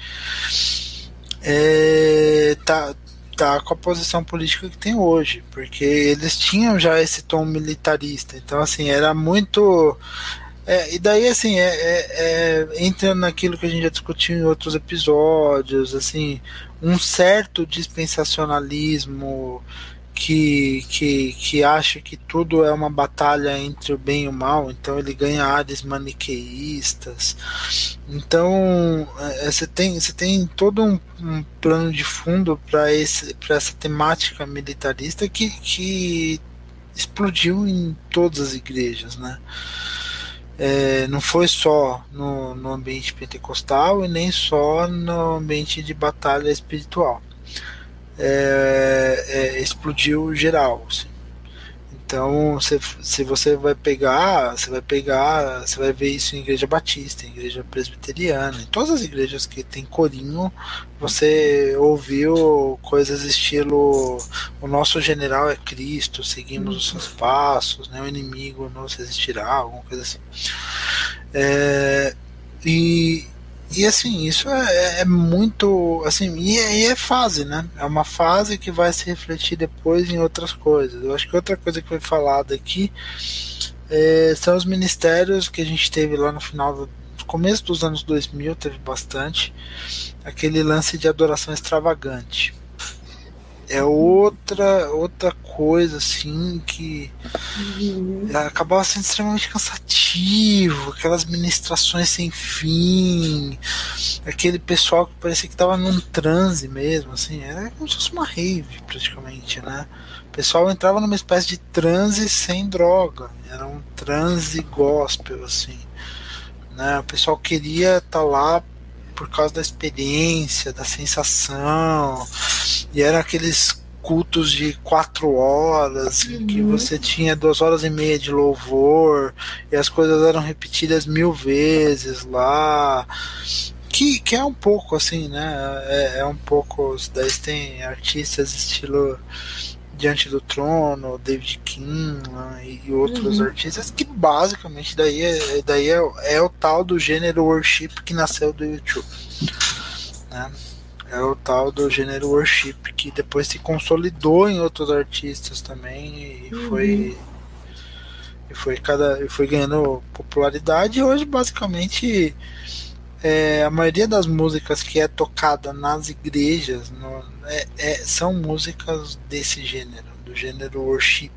Speaker 2: é, tá, tá com a posição política que tem hoje, porque eles tinham já esse tom militarista. Então, assim, era muito é, e daí, assim, é, é, é, entra naquilo que a gente já discutiu em outros episódios, assim, um certo dispensacionalismo que, que, que acha que tudo é uma batalha entre o bem e o mal, então ele ganha áreas maniqueístas. Então, é, você tem, você tem todo um, um plano de fundo para essa temática militarista que, que explodiu em todas as igrejas, né? É, não foi só no, no ambiente pentecostal e nem só no ambiente de batalha espiritual. É, é, explodiu geral. Assim. Então, se, se você vai pegar, você vai pegar, você vai ver isso em igreja batista, em igreja presbiteriana, em todas as igrejas que tem corinho, você ouviu coisas estilo o nosso general é Cristo, seguimos os seus passos, né, o inimigo não se resistirá, alguma coisa assim. É, e, e assim, isso é, é, muito. Assim, e é, e é, fase, né? É uma fase que vai se refletir depois em outras coisas. Eu acho que outra coisa que foi falada aqui é, são os ministérios que a gente teve lá no final do começo dos anos 2000, teve bastante. Aquele lance de adoração extravagante. É outra outra coisa assim que uhum. acabava sendo extremamente cansativo, aquelas ministrações sem fim, aquele pessoal que parecia que estava num transe mesmo, assim, era como se fosse uma rave praticamente, né? O pessoal entrava numa espécie de transe sem droga, era um transe gospel assim. Né? O pessoal queria estar tá lá por causa da experiência, da sensação, e eram aqueles cultos de quatro horas, uhum. que você tinha duas horas e meia de louvor, e as coisas eram repetidas mil vezes lá. Que, que é um pouco assim, né? É, é um pouco. Daí tem artistas estilo Diante do Trono, David King e, e outros uhum. artistas que basicamente daí, é, daí é, é, o tal do gênero worship que nasceu do YouTube. Né? É o tal do gênero worship que depois se consolidou em outros artistas também e uhum. foi e foi cada e foi ganhando popularidade e hoje basicamente é, a maioria das músicas que é tocada nas igrejas no, é, é, são músicas desse gênero, do gênero worship,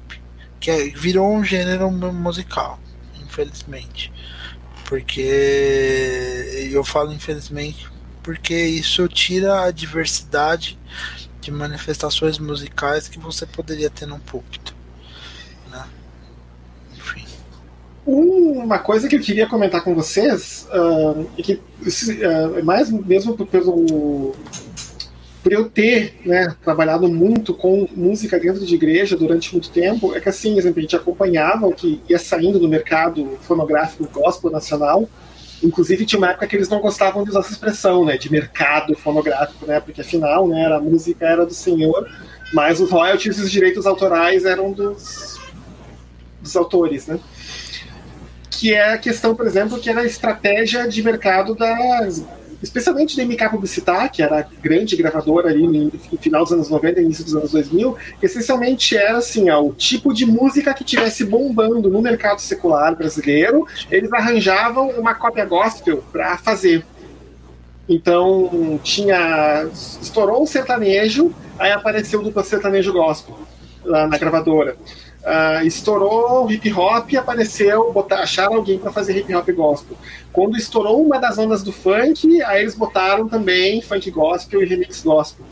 Speaker 2: que é, virou um gênero musical, infelizmente. Porque eu falo infelizmente porque isso tira a diversidade de manifestações musicais que você poderia ter num púlpito. Né? Enfim.
Speaker 1: Uma coisa que eu queria comentar com vocês, uh, é que uh, mais mesmo pelo por eu ter né, trabalhado muito com música dentro de igreja durante muito tempo, é que assim, exemplo, a gente acompanhava o que ia saindo do mercado fonográfico gospel nacional. Inclusive tinha uma época que eles não gostavam de usar essa expressão, né, de mercado fonográfico, né, porque afinal, né, a música era do senhor, mas os royalties e os direitos autorais eram dos, dos autores, né que é a questão, por exemplo, que era a estratégia de mercado das especialmente da MK Publicitar, que era a grande gravadora ali no, final dos anos 90 início dos anos 2000, que essencialmente era assim, ó, o tipo de música que tivesse bombando no mercado secular brasileiro, eles arranjavam uma cópia gospel para fazer. Então, tinha estourou um sertanejo, aí apareceu o duplo sertanejo gospel lá na gravadora uh, estourou hip hop e apareceu, botar, acharam alguém para fazer hip hop gospel. Quando estourou uma das ondas do funk, aí eles botaram também funk gospel e remix gospel.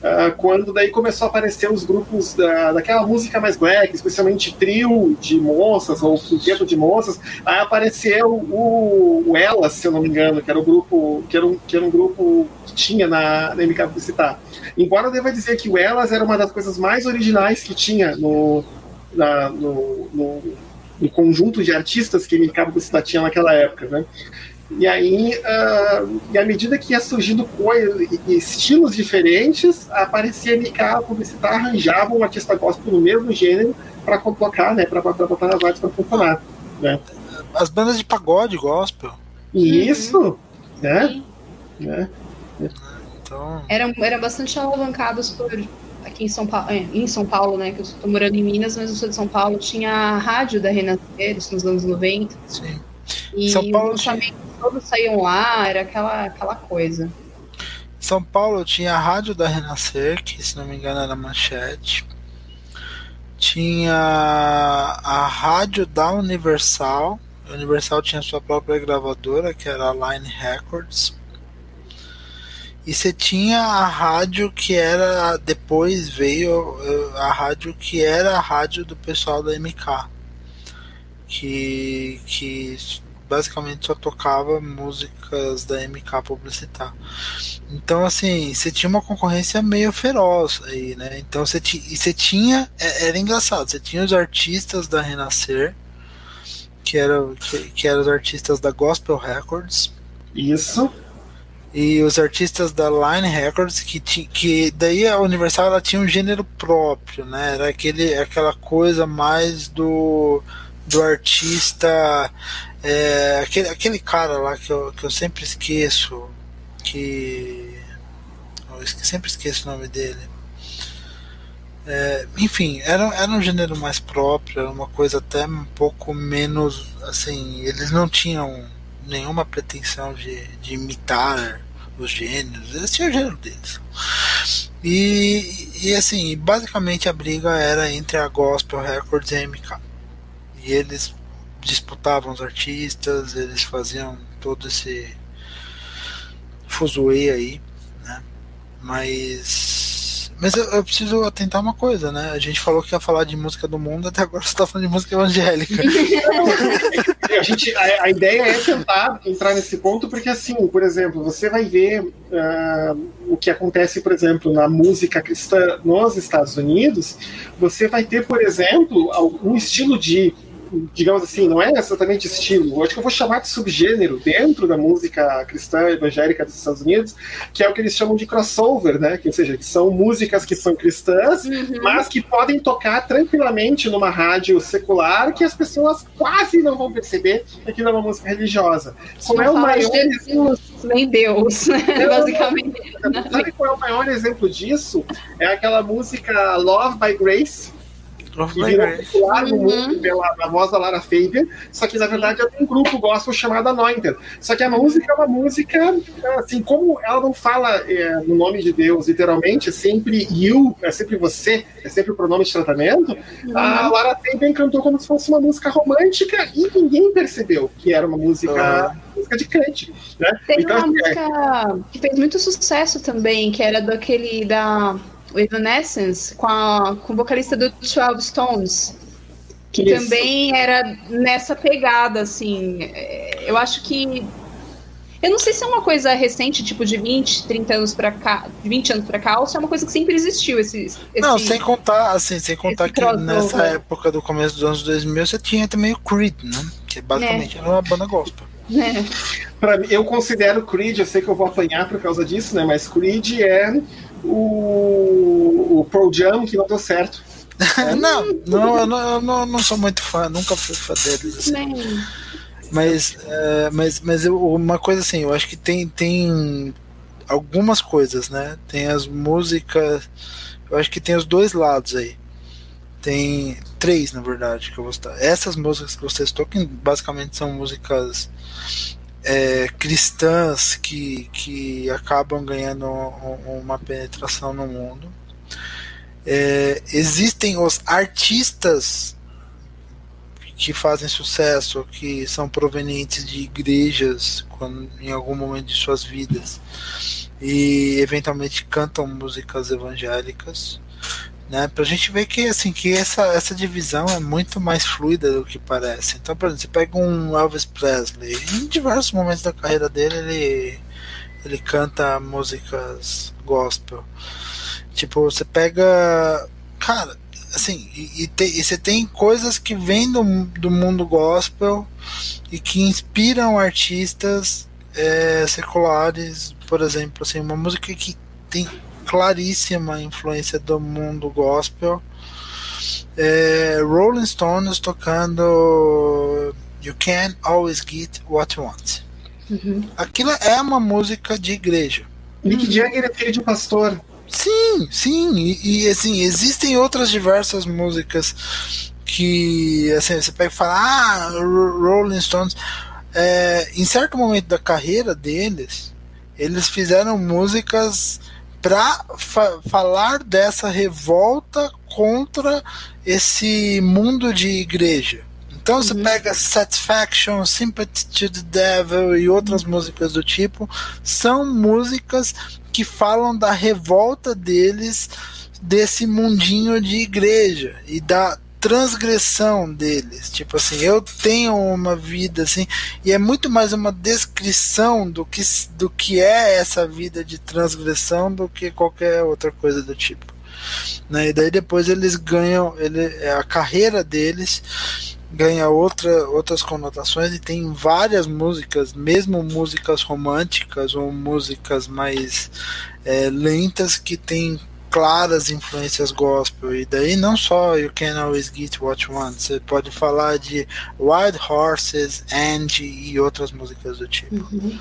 Speaker 1: Uh, quando daí começou a aparecer os grupos da, daquela música mais black, especialmente trio de moças ou quinteto de moças, aí apareceu o, o Elas, se eu não me engano, que era o grupo que era um, que era um grupo que tinha na, na MK Publicitar. Embora eu deva dizer que o Elas era uma das coisas mais originais que tinha no, na, no, no, no, conjunto de artistas que MK Publicidade tinha naquela época, né? E aí, uh, e à medida que ia surgindo coisas, estilos diferentes, aparecia MK Publicidade arranjava um artista gospel no mesmo gênero para colocar, né, para botar nas artes para funcionar, né?
Speaker 2: As bandas de pagode gospel.
Speaker 1: Isso, uhum. né? né?
Speaker 3: Então... Eram, eram bastante alavancados por aqui em São Paulo, é, em São Paulo, né, que eu estou morando em Minas, mas eu sou de São Paulo, tinha a rádio da Renascer, nos anos 90. Sim. E São Paulo os tinha... todos saíam lá, era aquela, aquela coisa.
Speaker 2: São Paulo tinha a rádio da Renascer, que se não me engano era Manchete. Tinha a rádio da Universal. A Universal tinha sua própria gravadora, que era a Line Records. E você tinha a rádio que era. Depois veio a rádio que era a rádio do pessoal da MK. Que, que basicamente só tocava músicas da MK publicitar. Então, assim, você tinha uma concorrência meio feroz aí, né? Então, você, e você tinha. É, era engraçado, você tinha os artistas da Renascer, que eram que, que eram os artistas da Gospel Records.
Speaker 1: Isso
Speaker 2: e os artistas da Line Records que que daí a Universal ela tinha um gênero próprio, né? Era aquele aquela coisa mais do do artista é, aquele, aquele cara lá que eu, que eu sempre esqueço que eu sempre esqueço o nome dele é, enfim, era, era um gênero mais próprio, era uma coisa até um pouco menos assim, eles não tinham nenhuma pretensão de, de imitar os gêneros, eles tinham o gênero deles. E, e assim, basicamente a briga era entre a Gospel Records e a MK. E eles disputavam os artistas, eles faziam todo esse fuzuê aí, né? Mas mas eu, eu, preciso atentar uma coisa, né? A gente falou que ia falar de música do mundo, até agora você tá falando de música evangélica.
Speaker 1: a, gente, a, a, ideia é tentar entrar nesse ponto, porque assim, por exemplo, você vai ver uh, o que acontece, por exemplo, na música cristã nos Estados Unidos, você vai ter, por exemplo, um estilo de digamos assim, não é exatamente estilo, eu acho que eu vou chamar de subgênero dentro da música cristã evangélica dos Estados Unidos, que é o que eles chamam de crossover, né? Que, ou seja, que são músicas que são cristãs, uhum. mas que podem tocar tranquilamente numa rádio secular, que as pessoas quase não vão perceber que aquilo é uma música religiosa.
Speaker 3: Como é o maior Jesus, nem Deus, né? basicamente.
Speaker 1: Sabe qual é o maior exemplo disso? É aquela música Love by Grace que virou popular no mundo uhum. pela a voz da Lara Fabian, só que na verdade é um grupo gospel chamado Anointed. Só que a música é uma música, assim, como ela não fala é, no nome de Deus, literalmente, é sempre you, é sempre você, é sempre o pronome de tratamento, uhum. a Lara Fabian cantou como se fosse uma música romântica e ninguém percebeu que era uma música. Uhum música de crente. Né?
Speaker 3: Teve então, uma é música que fez muito sucesso também, que era daquele da o Evanescence, com, a, com o vocalista do 12 Stones, que Isso. também era nessa pegada, assim. Eu acho que. Eu não sei se é uma coisa recente, tipo de 20, 30 anos pra cá, 20 anos pra cá, ou se é uma coisa que sempre existiu esse. esse
Speaker 2: não, sem contar, assim, sem contar que nessa época do começo dos anos 2000 você tinha também o Creed, né? Que basicamente é. era uma banda gospel.
Speaker 1: É. Pra mim, eu considero Creed, eu sei que eu vou apanhar por causa disso, né? Mas Creed é o, o Pro Jam que não deu certo.
Speaker 2: não, não, eu não, eu não, não sou muito fã, nunca fui fã deles. Assim. Mas, é, mas, mas eu, uma coisa assim, eu acho que tem, tem algumas coisas, né? Tem as músicas, eu acho que tem os dois lados aí. Tem três, na verdade, que eu vou estar. Essas músicas que vocês tocam, basicamente são músicas é, cristãs que, que acabam ganhando uma penetração no mundo. É, existem os artistas que fazem sucesso, que são provenientes de igrejas quando, em algum momento de suas vidas e eventualmente cantam músicas evangélicas né? Pra gente ver que assim que essa, essa divisão é muito mais fluida do que parece. Então, por exemplo, você pega um Elvis Presley, em diversos momentos da carreira dele ele ele canta músicas gospel. Tipo, você pega, cara, assim, e, e, te, e você tem coisas que vêm do, do mundo gospel e que inspiram artistas é, seculares, por exemplo, assim, uma música que tem claríssima influência do mundo gospel. É, Rolling Stones tocando You Can't Always Get What You Want. Uhum. Aquilo é uma música de igreja.
Speaker 1: Mick uhum. Jagger é filho de um pastor.
Speaker 2: Sim, sim, e, e, assim, existem outras diversas músicas que assim, você pega e fala, ah, Rolling Stones. É, em certo momento da carreira deles, eles fizeram músicas para fa falar dessa revolta contra esse mundo de igreja. Então você uhum. pega Satisfaction, Sympathy to the Devil e outras uhum. músicas do tipo, são músicas que falam da revolta deles desse mundinho de igreja e da transgressão deles. Tipo assim, eu tenho uma vida assim, e é muito mais uma descrição do que, do que é essa vida de transgressão do que qualquer outra coisa do tipo. Né? E daí depois eles ganham, ele, a carreira deles ganha outra, outras conotações e tem várias músicas, mesmo músicas românticas ou músicas mais é, lentas que tem claras influências gospel. E daí não só You Can Always Get What You Want, você pode falar de Wild Horses, Angie e outras músicas do tipo. Uhum.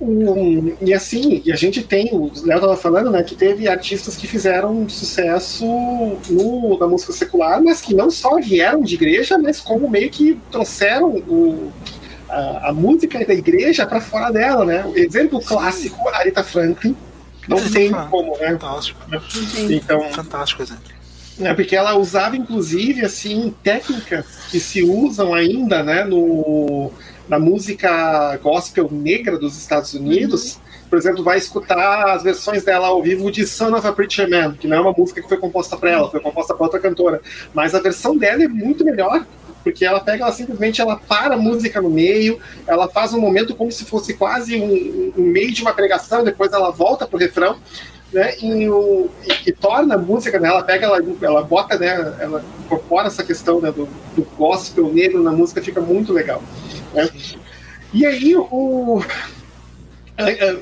Speaker 1: Um, e assim, e a gente tem, o Léo estava falando, né, que teve artistas que fizeram sucesso no, na música secular, mas que não só vieram de igreja, mas como meio que trouxeram o, a, a música da igreja para fora dela, né? Exemplo clássico, Aretha Franklin, Não tem como, né?
Speaker 2: Fantástico.
Speaker 1: Então,
Speaker 2: Fantástico exemplo.
Speaker 1: é porque ela usava, inclusive, assim, técnicas que se usam ainda, né, no, na música gospel negra dos Estados Unidos. Por exemplo, vai escutar as versões dela ao vivo de Son of a Preacher Man, que não é uma música que foi composta para ela, foi composta para outra cantora. Mas a versão dela é muito melhor, porque ela pega, ela simplesmente ela para a música no meio, ela faz um momento como se fosse quase um, um meio de uma pregação, depois ela volta pro refrão né, e, o, e, e torna a música, né, ela pega, ela, ela bota, né, ela incorpora essa questão né, do, do gospel negro na música, fica muito legal. Né? E aí, o,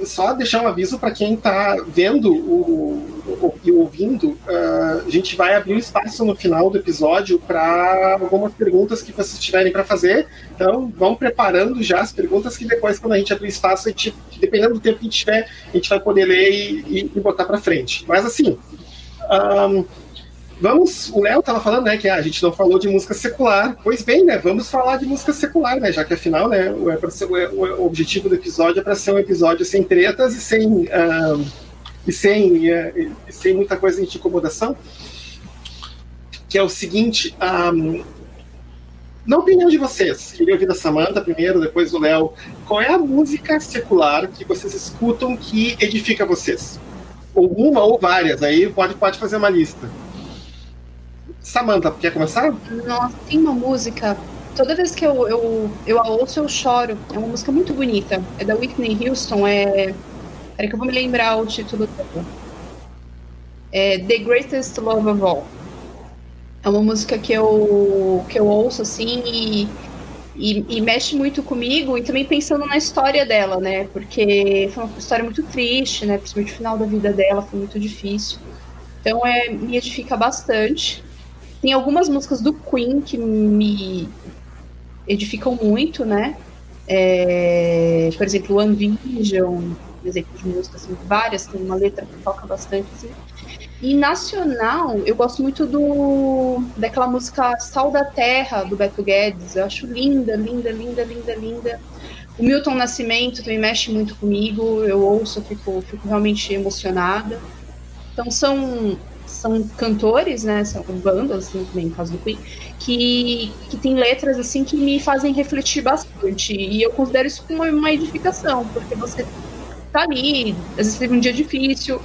Speaker 1: só deixar um aviso para quem está vendo o, e ouvindo, uh, a gente vai abrir um espaço no final do episódio para algumas perguntas que vocês tiverem para fazer. Então, vão preparando já as perguntas que depois, quando a gente abrir espaço, a gente, dependendo do tempo que a gente tiver, a gente vai poder ler e, e, e botar para frente. Mas assim. Um, Vamos, o Léo estava falando, né, que ah, a gente não falou de música secular. Pois bem, né, vamos falar de música secular, né, já que afinal, né, o, é ser, o, o objetivo do episódio é para ser um episódio sem tretas e sem uh, e sem e sem muita coisa de incomodação. Que é o seguinte, um, na opinião de vocês, queria ouvir da Samanta primeiro, depois do Léo, qual é a música secular que vocês escutam que edifica vocês? Ou uma ou várias, aí pode, pode fazer uma lista. Samantha, quer começar?
Speaker 3: Nossa, tem uma música. Toda vez que eu, eu, eu a ouço, eu choro. É uma música muito bonita. É da Whitney Houston. É. Peraí que eu vou me lembrar o título dela. É The Greatest Love of All. É uma música que eu, que eu ouço assim e, e, e, mexe muito comigo e também pensando na história dela, né? Porque foi uma história muito triste, né? Principalmente o final da vida dela foi muito difícil. Então é, me edifica bastante. Tem algumas músicas do Queen que me edificam muito, né? É, por exemplo, One Vision, exemplo de música, assim, várias, tem uma letra que toca bastante. Assim. E nacional, eu gosto muito do daquela música Sal da Terra, do Beto Guedes. Eu acho linda, linda, linda, linda, linda. O Milton Nascimento também mexe muito comigo. Eu ouço, eu fico, fico realmente emocionada. Então são são cantores, né, são bandas, assim, também no caso do Queen, que, que tem letras, assim, que me fazem refletir bastante, e eu considero isso como uma edificação, porque você tá ali, às vezes teve um dia difícil,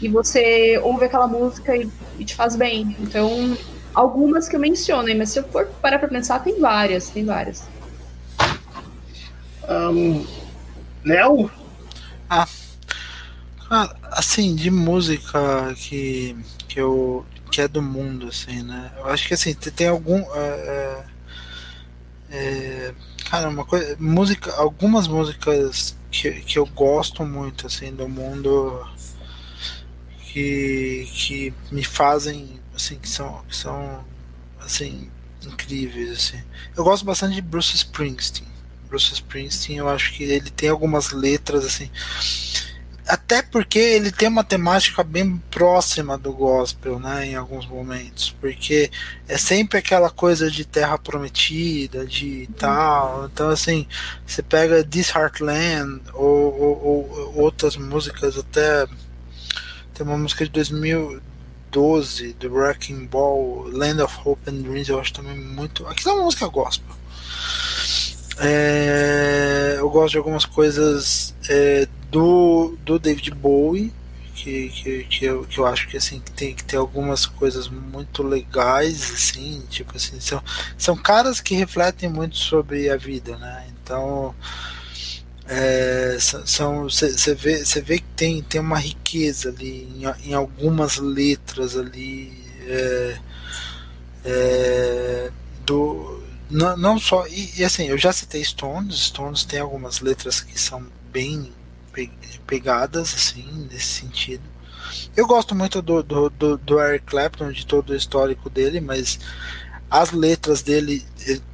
Speaker 3: e você ouve aquela música e, e te faz bem, então, algumas que eu mencionei, mas se eu for parar pra pensar, tem várias, tem várias.
Speaker 1: Um, Léo?
Speaker 2: Ah, assim, de música que que eu que é do mundo assim né? Eu acho que assim tem algum é, é, cara uma coisa música algumas músicas que, que eu gosto muito assim do mundo que que me fazem assim que são que são assim incríveis assim. Eu gosto bastante de Bruce Springsteen. Bruce Springsteen eu acho que ele tem algumas letras assim até porque ele tem uma temática bem próxima do gospel, né, em alguns momentos, porque é sempre aquela coisa de terra prometida, de tal. Então, assim, você pega This Heartland ou, ou, ou outras músicas, até tem uma música de 2012 do Wrecking Ball, Land of Hope and Dreams, eu acho também muito. Aquilo é uma música gospel. É, eu gosto de algumas coisas é, do, do David Bowie, que, que, que, eu, que eu acho que assim tem que ter algumas coisas muito legais, assim, tipo assim, são, são caras que refletem muito sobre a vida, né? Então é, são você vê você vê que tem, tem uma riqueza ali em, em algumas letras ali é, é, do não, não só e, e, assim eu já citei Stones Stones tem algumas letras que são bem pegadas, assim, nesse sentido. Eu gosto muito do, do, do, do Eric Clapton, de todo o histórico dele, mas as letras dele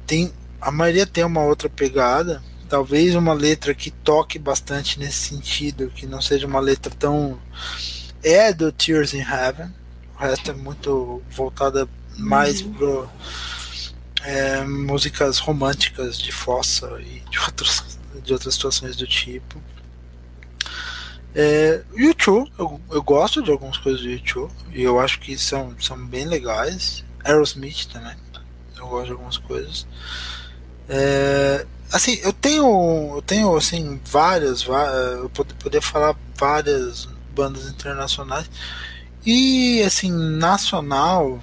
Speaker 2: tem. A maioria tem uma outra pegada. Talvez uma letra que toque bastante nesse sentido, que não seja uma letra tão. É do Tears in Heaven. O resto é muito voltada mais uhum. pro é, músicas românticas de fossa e de outras, de outras situações do tipo. É, YouTube, eu, eu gosto de algumas coisas do YouTube e eu acho que são, são bem legais. Aerosmith também, eu gosto de algumas coisas. É, assim, eu tenho, eu tenho assim várias, eu poder falar várias bandas internacionais e assim nacional,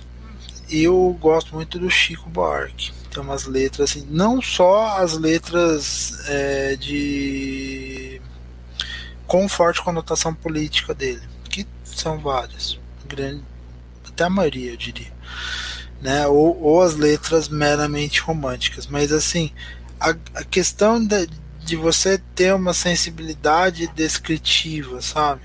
Speaker 2: eu gosto muito do Chico Buarque. Tem umas letras assim, não só as letras é, de com forte conotação política dele, que são várias, grande, até a maioria, eu diria, né? Ou, ou as letras meramente românticas, mas assim, a, a questão de, de você ter uma sensibilidade descritiva, sabe?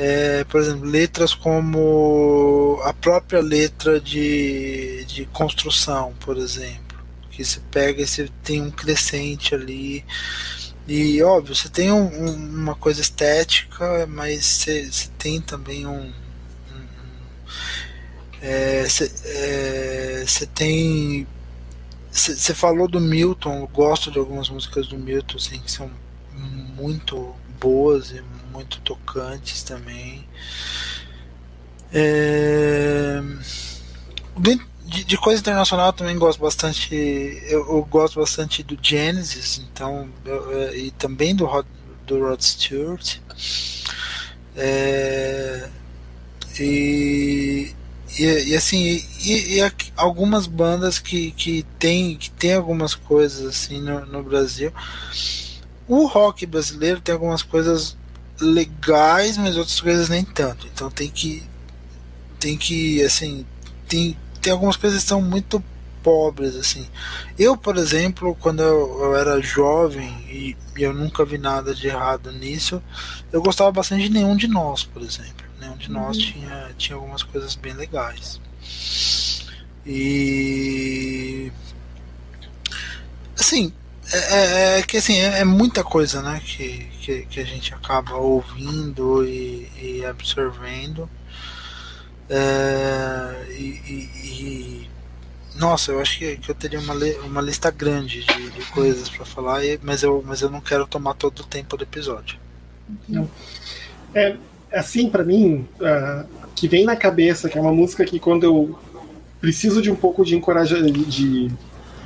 Speaker 2: É, por exemplo, letras como a própria letra de, de construção, por exemplo, que você pega e você tem um crescente ali e óbvio, você tem um, um, uma coisa estética, mas você, você tem também um. é, você, é, tem. Você falou do Milton, eu gosto de algumas músicas do Milton, assim, que são muito boas e muito tocantes também. É, de, de, coisa internacional também gosto bastante. Eu, eu, gosto bastante do Genesis, então eu, e também do Rod, do Rod Stewart. É, e, e, e, assim e, e, algumas bandas que, que tem que tem algumas coisas assim no, no Brasil o rock brasileiro tem algumas coisas legais mas outras coisas nem tanto então tem que tem que assim tem tem algumas coisas que são muito pobres assim. Eu, por exemplo, quando eu, eu era jovem e, e, eu nunca vi nada de errado nisso, eu gostava bastante de nenhum de nós, por exemplo. Nenhum de nós uhum. tinha, tinha algumas coisas bem legais. E assim, é, é, é que assim, é, é, muita coisa né, que, que, que, a gente acaba ouvindo e, e absorvendo. É, e, e, e, nossa, eu acho que, que eu teria uma, uma lista grande de, de coisas para falar, mas, eu, mas eu não quero tomar todo o tempo do episódio.
Speaker 1: Não. É assim para mim uh, que vem na cabeça que é uma música que quando eu preciso de um pouco de encorajamento de,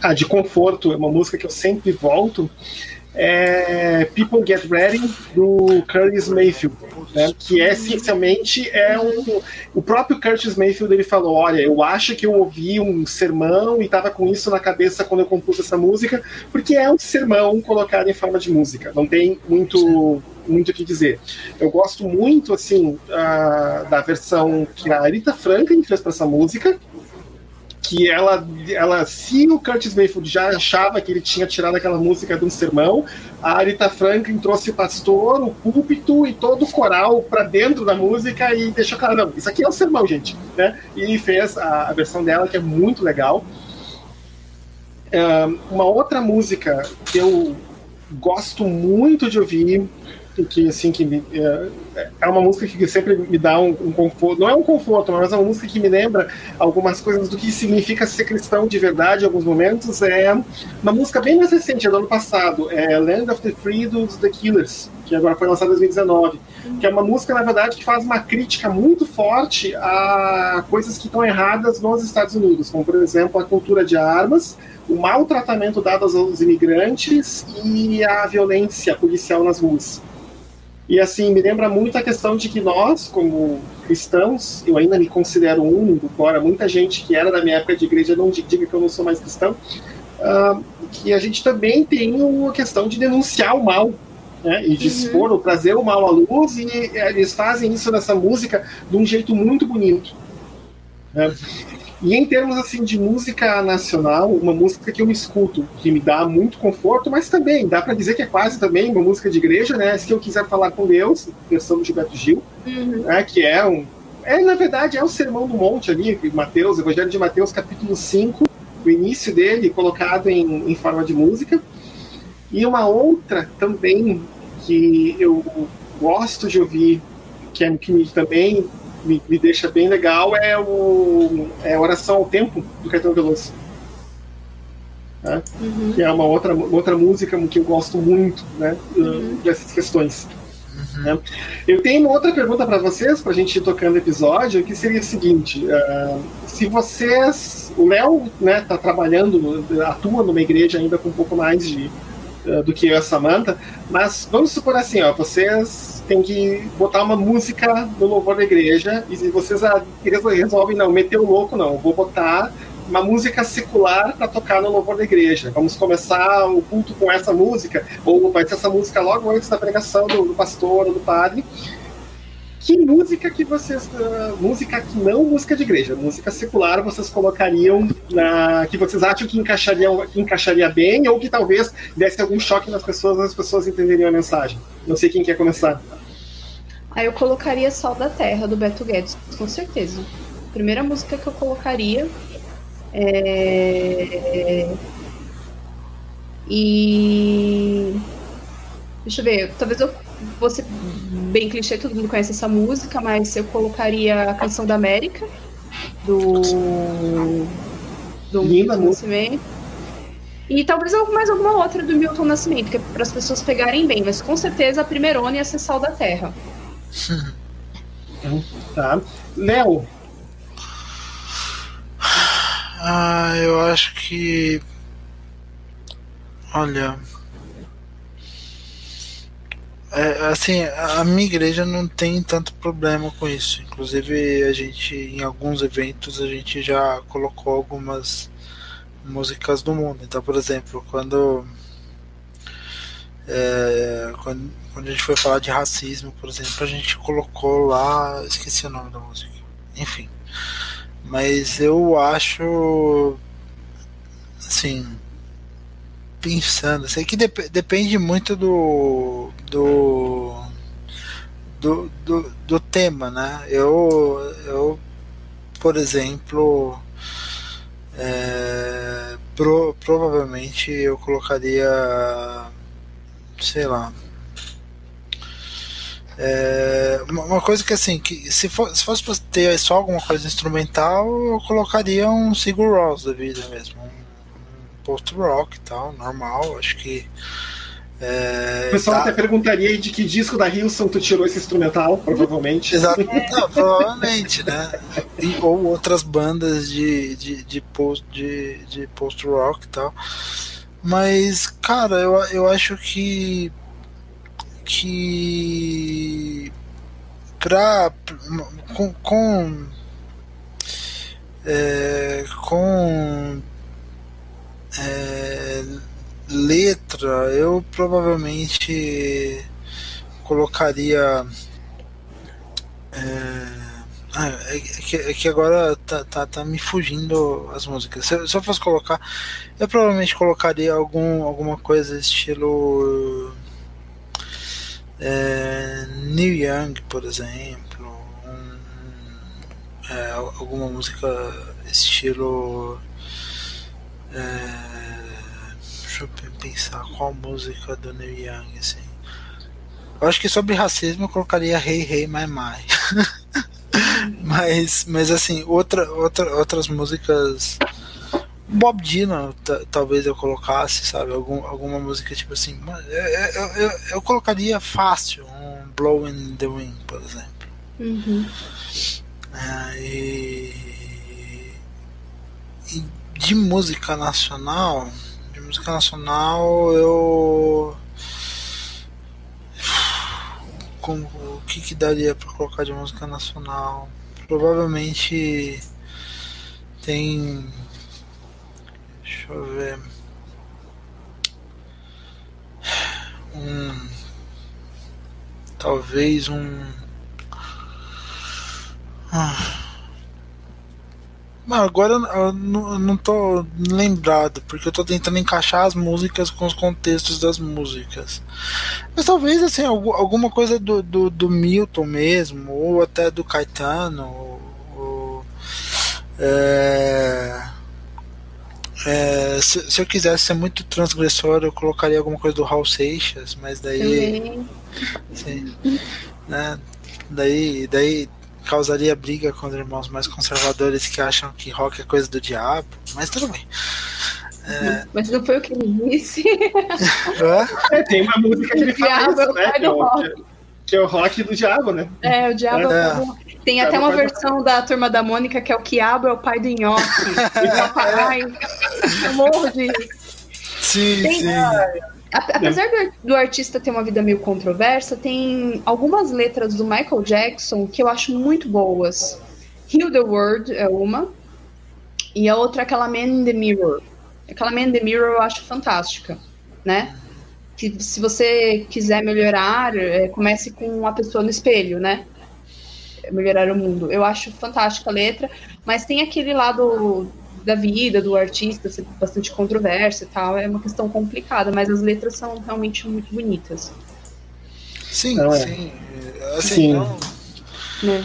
Speaker 1: ah, de conforto, é uma música que eu sempre volto é People Get Ready do Curtis Mayfield, né, que é essencialmente é um, o próprio Curtis Mayfield ele falou, olha, eu acho que eu ouvi um sermão e estava com isso na cabeça quando eu compus essa música, porque é um sermão colocado em forma de música, não tem muito muito o que dizer. Eu gosto muito assim uh, da versão que a Arita Franklin fez para essa música, que ela, ela, se o Curtis Mayfield já achava que ele tinha tirado aquela música de um sermão, a Arita Franklin trouxe o pastor, o púlpito e todo o coral para dentro da música e deixou claro, não, isso aqui é um sermão, gente, né? E fez a, a versão dela que é muito legal. uma outra música que eu gosto muito de ouvir que assim que me, é, é uma música que sempre me dá um, um, conforto não é um conforto mas é uma música que me lembra algumas coisas do que significa ser cristão de verdade em alguns momentos. É uma música bem mais recente é do ano passado é Land of the Free dos The Killers que agora foi lançada em 2019 que é uma música na verdade que faz uma crítica muito forte a coisas que estão erradas nos Estados Unidos como por exemplo a cultura de armas o maltratamento dado aos imigrantes e a violência policial nas ruas e assim, me lembra muito a questão de que nós, como cristãos, eu ainda me considero um, embora muita gente que era da minha época de igreja não diga que eu não sou mais cristão, uh, que a gente também tem a questão de denunciar o mal, né, e de uhum. expor, ou trazer o mal à luz, e eles fazem isso nessa música de um jeito muito bonito. Né? E em termos assim de música nacional, uma música que eu escuto, que me dá muito conforto, mas também dá para dizer que é quase também uma música de igreja, né? Se eu quiser falar com Deus, versão do Gilberto Gil, uhum. né? que é um. É, na verdade, é o Sermão do Monte ali, Mateus, Evangelho de Mateus, capítulo 5, o início dele colocado em, em forma de música. E uma outra também que eu gosto de ouvir, que, é, que também me, me deixa bem legal é o é Oração ao Tempo, do Caetano Veloso. Né? Uhum. Que é uma outra, outra música que eu gosto muito né, uhum. dessas questões. Né? Eu tenho uma outra pergunta para vocês, para a gente ir tocando o episódio, que seria o seguinte: uh, se vocês. O Léo né, tá trabalhando, atua numa igreja ainda com um pouco mais de. Uh, do que eu e a Samantha, mas vamos supor assim, ó, vocês têm que botar uma música no louvor da igreja e vocês resolvem não meter o louco não, vou botar uma música secular para tocar no louvor da igreja. Vamos começar o culto com essa música, ou vai ser essa música logo antes da pregação do, do pastor ou do padre. Que música que vocês. Uh, música que não música de igreja, música secular vocês colocariam na. que vocês acham que encaixaria, que encaixaria bem, ou que talvez desse algum choque nas pessoas, as pessoas entenderiam a mensagem? Não sei quem quer começar.
Speaker 3: Aí eu colocaria Sol da Terra, do Beto Guedes, com certeza. Primeira música que eu colocaria é... E. Deixa eu ver, talvez eu fosse bem clichê, todo mundo conhece essa música, mas eu colocaria a canção da América, do. do Milton Nascimento. E talvez mais alguma outra do Milton Nascimento, que é para as pessoas pegarem bem, mas com certeza a primeirona ia ser Sal da Terra.
Speaker 1: tá. Léo,
Speaker 2: ah, eu acho que. Olha. É, assim, a minha igreja não tem tanto problema com isso. Inclusive, a gente, em alguns eventos, a gente já colocou algumas músicas do mundo. Então, por exemplo, quando, é, quando, quando a gente foi falar de racismo, por exemplo, a gente colocou lá, esqueci o nome da música. Enfim, mas eu acho. Assim. Pensando, sei que dep depende muito do. do. Do, do, do tema, né? Eu, eu por exemplo, é, pro, provavelmente eu colocaria, sei lá, é, uma coisa que assim, que se, for, se fosse ter só alguma coisa instrumental, eu colocaria um Sigur Rós da vida mesmo. Um post-rock e tal, normal, acho que.
Speaker 1: É, o pessoal tá... até perguntaria de que disco da Hilson tu tirou esse instrumental, provavelmente.
Speaker 2: Exato, Não, provavelmente, né? E, ou outras bandas de, de, de post de, de post-rock e tal. Mas, cara, eu, eu acho que que pra, com, com, é, com é, letra eu provavelmente colocaria é, ah, é, que, é, que, agora tá, tá, tá, me fugindo as músicas. Se, se, eu fosse colocar, eu provavelmente colocaria algum, alguma coisa estilo é, Neil Young, por exemplo, um, é, alguma música estilo. É, deixa eu pensar qual música do Neil Young assim. Eu acho que sobre racismo eu colocaria Hey Hey My My. mas, mas assim, outra, outra, outras músicas Bob Dylan, talvez eu colocasse, sabe? Algum, alguma música tipo assim. Eu, eu, eu, colocaria fácil um Blowing in the Wind, por exemplo.
Speaker 3: Uhum.
Speaker 2: É, e, e de música nacional, de música nacional eu. Como, o que, que daria para colocar de música nacional? Provavelmente tem Deixa eu ver. Um. Talvez um. Ah. Agora eu não, eu não tô lembrado, porque eu tô tentando encaixar as músicas com os contextos das músicas. Mas talvez assim, alguma coisa do, do, do Milton mesmo, ou até do Caetano, ou, é, é, se, se, eu quisesse ser muito transgressor, eu colocaria alguma coisa do Raul Seixas, mas daí. Sim, né, daí, daí causaria briga com os irmãos mais conservadores que acham que rock é coisa do diabo, mas tudo bem.
Speaker 3: É... Mas não foi o que ele disse.
Speaker 1: é, tem uma música que ele fala isso, né? que é o rock do diabo, né?
Speaker 3: É, o diabo é.
Speaker 2: É.
Speaker 3: Tem
Speaker 1: Diabo
Speaker 3: até uma
Speaker 1: faz
Speaker 3: versão da turma da Mônica que é o Quiabo é o pai do nhoque. E papai, eu morro de
Speaker 2: Sim,
Speaker 3: Tem-
Speaker 2: sim.
Speaker 3: A- Apesar do, do artista ter uma vida meio controversa, tem algumas letras do Michael Jackson que eu acho muito boas. Heal the World é uma, e a outra é aquela Man in the Mirror. Aquela Man in the Mirror eu acho fantástica, né? Que se você quiser melhorar, é, comece com uma pessoa no espelho, né? Melhorar o mundo. Eu acho fantástica a letra, mas tem aquele lado da vida do artista ser bastante controverso e tal, é uma questão complicada, mas as letras são realmente muito bonitas.
Speaker 2: Sim,
Speaker 1: Não é.
Speaker 2: sim. Assim,
Speaker 1: Sim.
Speaker 2: não-
Speaker 3: Né?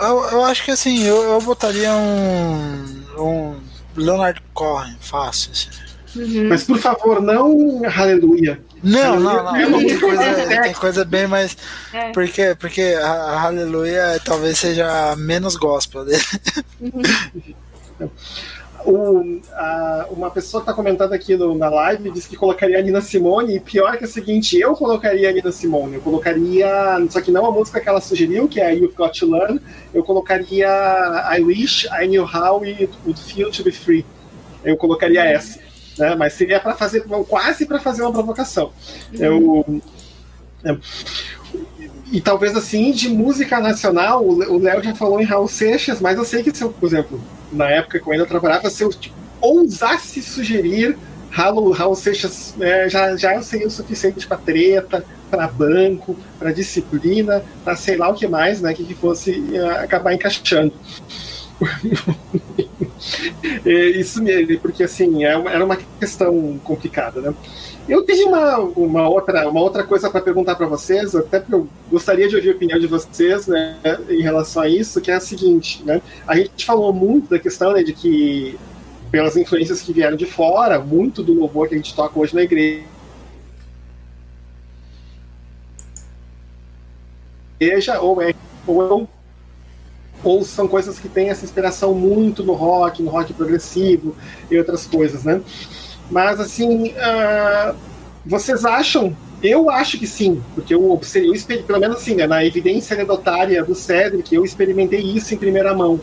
Speaker 2: eu, eu acho que assim, eu, eu botaria um, um Leonard Cohen fácil. assim.
Speaker 3: Uhum.
Speaker 1: Mas por favor, não aleluia.
Speaker 2: Não, não, não. Tem coisa, tem coisa bem mais.
Speaker 3: É.
Speaker 2: Porque, porque a, Aleluia talvez seja a menos gospel dele.
Speaker 1: O- a- uma pessoa está comentando aqui no- na live disse que colocaria a Nina Simone, e pior que é o seguinte, eu colocaria a Nina Simone, eu colocaria, só que não a música que ela sugeriu, que é You've Got to Learn, eu colocaria I Wish I Knew How It Would Feel to Be Free. Eu colocaria essa, né? mas seria para fazer, quase para fazer uma provocação. Eu, é, e talvez assim, de música nacional, o Léo já falou em Raul Seixas, mas eu sei que, se eu, por exemplo, na época que eu ainda trabalhava, se eu tipo, ousasse sugerir Raul, Raul Seixas, é, já, já seria o suficiente para treta, para banco, para disciplina, para sei lá o que mais, né, que, que fosse é, acabar encaixando. É, Isso mesmo, porque assim, é era uma questão complicada, né? Eu tenho uma, uma, outra, uma outra coisa para perguntar para vocês, até porque eu gostaria de ouvir a opinião de vocês né, em relação a isso, que é a seguinte, né? A gente falou muito da questão né, de que, pelas influências que vieram de fora, muito do louvor que a gente toca hoje na igreja ou é ou, ou são coisas que têm essa inspiração muito no rock, no rock progressivo e outras coisas, né? Mas assim, ah, vocês acham? Eu acho que sim, porque eu observei, eu experi- pelo menos assim, né, na evidência anedotária do Cedric, eu experimentei isso em primeira mão.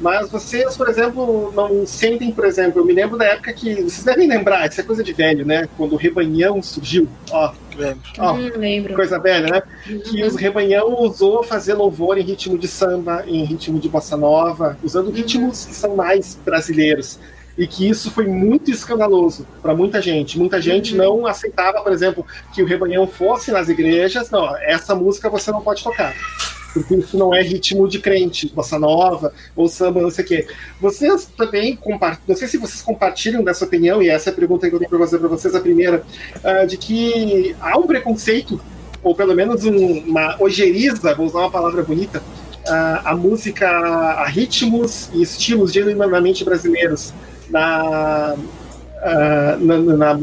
Speaker 1: Mas vocês, por exemplo, não sentem, por exemplo, eu me lembro da época que. Vocês devem lembrar, isso é coisa de velho, né? Quando o rebanhão surgiu. Ó,
Speaker 2: Lembro.
Speaker 1: ó,
Speaker 3: Hum, lembro.
Speaker 1: coisa velha, né? que os Rebanhão usou fazer louvor em ritmo de samba, em ritmo de bossa nova, usando ritmos que são mais brasileiros. E que isso foi muito escandaloso para muita gente. Muita gente não aceitava, por exemplo, que o Rebanhão fosse nas igrejas. Não, essa música você não pode tocar. Porque isso não é ritmo de crente, bossa nova ou samba, não sei o quê. Vocês também compartilham, não sei se vocês compartilham dessa opinião, e essa é a pergunta que eu tenho para fazer para vocês, a primeira, ah, de que há um preconceito ou pelo menos um- uma ojeriza, vou usar uma palavra bonita, a, a música a ritmos e estilos genuinamente brasileiros na, ah, na, na,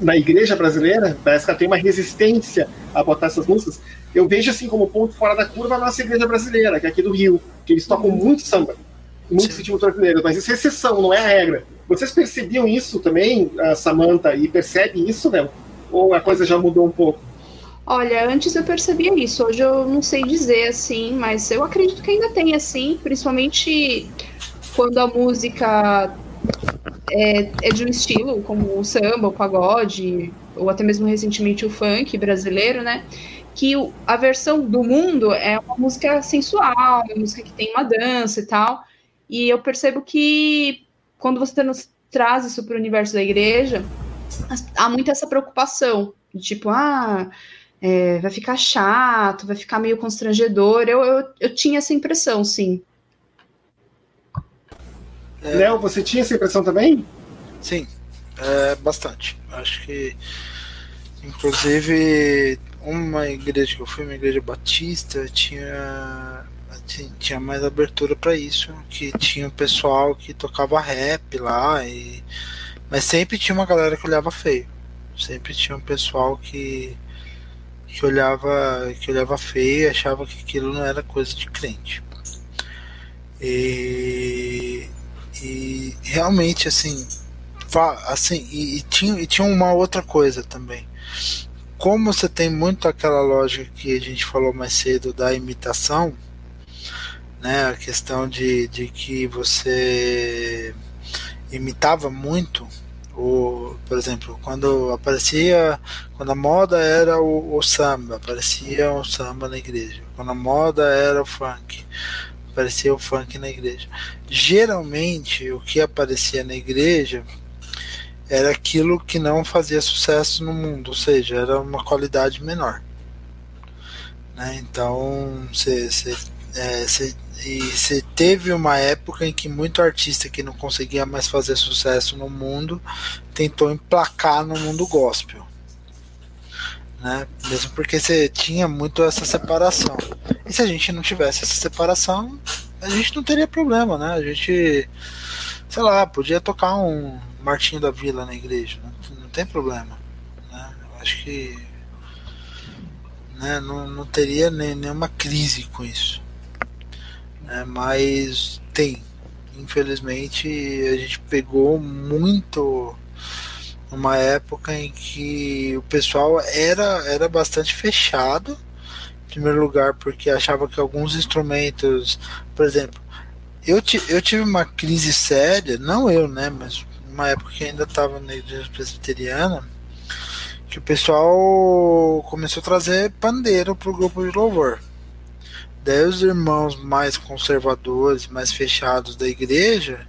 Speaker 1: na igreja brasileira, parece que ela tem uma resistência a botar essas músicas. Eu vejo assim como ponto fora da curva a nossa igreja brasileira, que é aqui do Rio, que eles tocam muito samba, muito ritmo brasileiro, mas isso é exceção, não é a regra. Vocês percebiam isso também, Samantha, e percebe isso, Léo? Ou a coisa já mudou um pouco?
Speaker 3: Olha, antes eu percebia isso, hoje eu não sei dizer assim, mas eu acredito que ainda tem assim, principalmente quando a música é, é de um estilo, como o samba, o pagode, ou até mesmo recentemente o funk brasileiro, né? Que o- a versão do mundo é uma música sensual, uma música que tem uma dança e tal. E eu percebo que quando você traz isso para o universo da igreja, há muito essa preocupação. Tipo, ah, é, vai ficar chato, vai ficar meio constrangedor. Eu, eu, eu tinha essa impressão, sim.
Speaker 2: É.
Speaker 1: Léo, você tinha essa impressão também?
Speaker 2: Sim, é, bastante. Acho que, inclusive, uma igreja que eu fui, uma igreja batista, tinha, ti- tinha mais abertura para isso, que tinha um pessoal que tocava rap lá, e, mas sempre tinha uma galera que olhava feio. Sempre tinha um pessoal que, que olhava que olhava feio e achava que aquilo não era coisa de crente. E, e realmente assim assim, e, e tinha, e tinha uma outra coisa também. como você tem muito aquela lógica que a gente falou mais cedo da imitação, né? A questão de, de que você imitava muito o, por exemplo, quando aparecia, quando a moda era o, o, samba, aparecia o samba na igreja. Quando a moda era o funk, aparecia o funk na igreja. Geralmente, o que aparecia na igreja era aquilo que não fazia sucesso no mundo, ou seja, era uma qualidade menor. Né? Então, você é, e você teve uma época em que muito artista que não conseguia mais fazer sucesso no mundo tentou emplacar no mundo gospel. Né? Mesmo porque você tinha muito essa separação. E se a gente não tivesse essa separação, a gente não teria problema, né? A gente, sei lá, podia tocar um Martinho da Vila na igreja, não, não tem problema. Né? Eu acho que né, não, não teria nem, nenhuma crise com isso né? mas tem. Infelizmente a gente pegou muito uma época em que o pessoal era, era bastante fechado. Em primeiro lugar, porque achava que alguns instrumentos, por exemplo, eu, eu tive uma crise séria, não eu, né, mas uma época que ainda estava na igreja presbiteriana, que o pessoal começou a trazer pandeiro pro grupo de louvor. Daí os irmãos mais conservadores, mais fechados da igreja,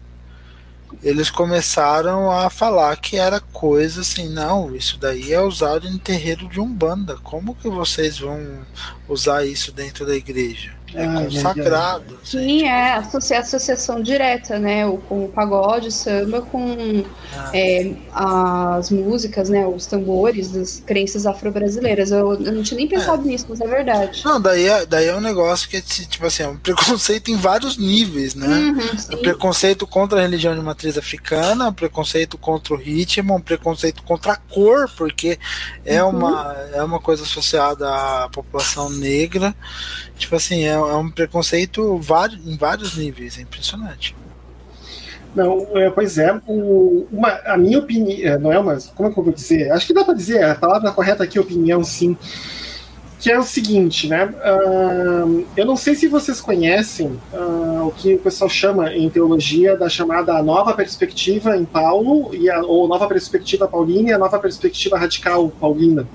Speaker 2: eles começaram a falar que era coisa assim, não, isso daí é usado em terreiro de umbanda. Como que vocês vão usar isso dentro da igreja? É ah, consagrado.
Speaker 3: Sim, é associa associação direta, né? O, com o pagode, samba, com ah. é, as músicas, né? Os tambores das crenças afro-brasileiras. Eu, eu, não tinha nem pensado é. nisso, mas é verdade.
Speaker 2: Não, daí é, daí é um negócio que é tipo assim, é um preconceito em vários níveis, né? Uhum, um preconceito contra a religião de matriz africana, um preconceito contra o ritmo, um preconceito contra a cor, porque é, uhum. uma, é uma coisa associada à população negra. Tipo assim, é, é um preconceito em vários níveis, é impressionante.
Speaker 1: Não, é, pois é, o, uma, a minha opinião, é, não é uma, como é que eu vou dizer? Acho que dá para dizer, a palavra correta aqui é opinião, sim. Que é o seguinte, né? Uh, eu não sei se vocês conhecem uh, o que o pessoal chama em teologia da chamada nova perspectiva em Paulo, e a, ou nova perspectiva paulina e a nova perspectiva radical paulina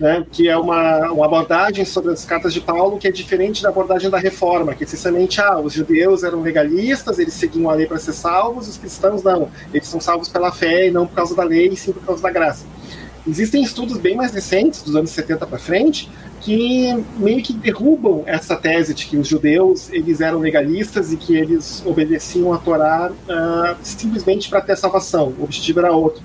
Speaker 1: né, que é uma, uma abordagem sobre as cartas de Paulo que é diferente da abordagem da reforma, que essencialmente ah, os judeus eram legalistas, eles seguiam a lei para ser salvos, os cristãos não, eles são salvos pela fé e não por causa da lei, e sim por causa da graça. Existem estudos bem mais recentes, dos anos 70 para frente, que meio que derrubam essa tese de que os judeus eles eram legalistas e que eles obedeciam a Torá uh, simplesmente para ter salvação. O objetivo era outro.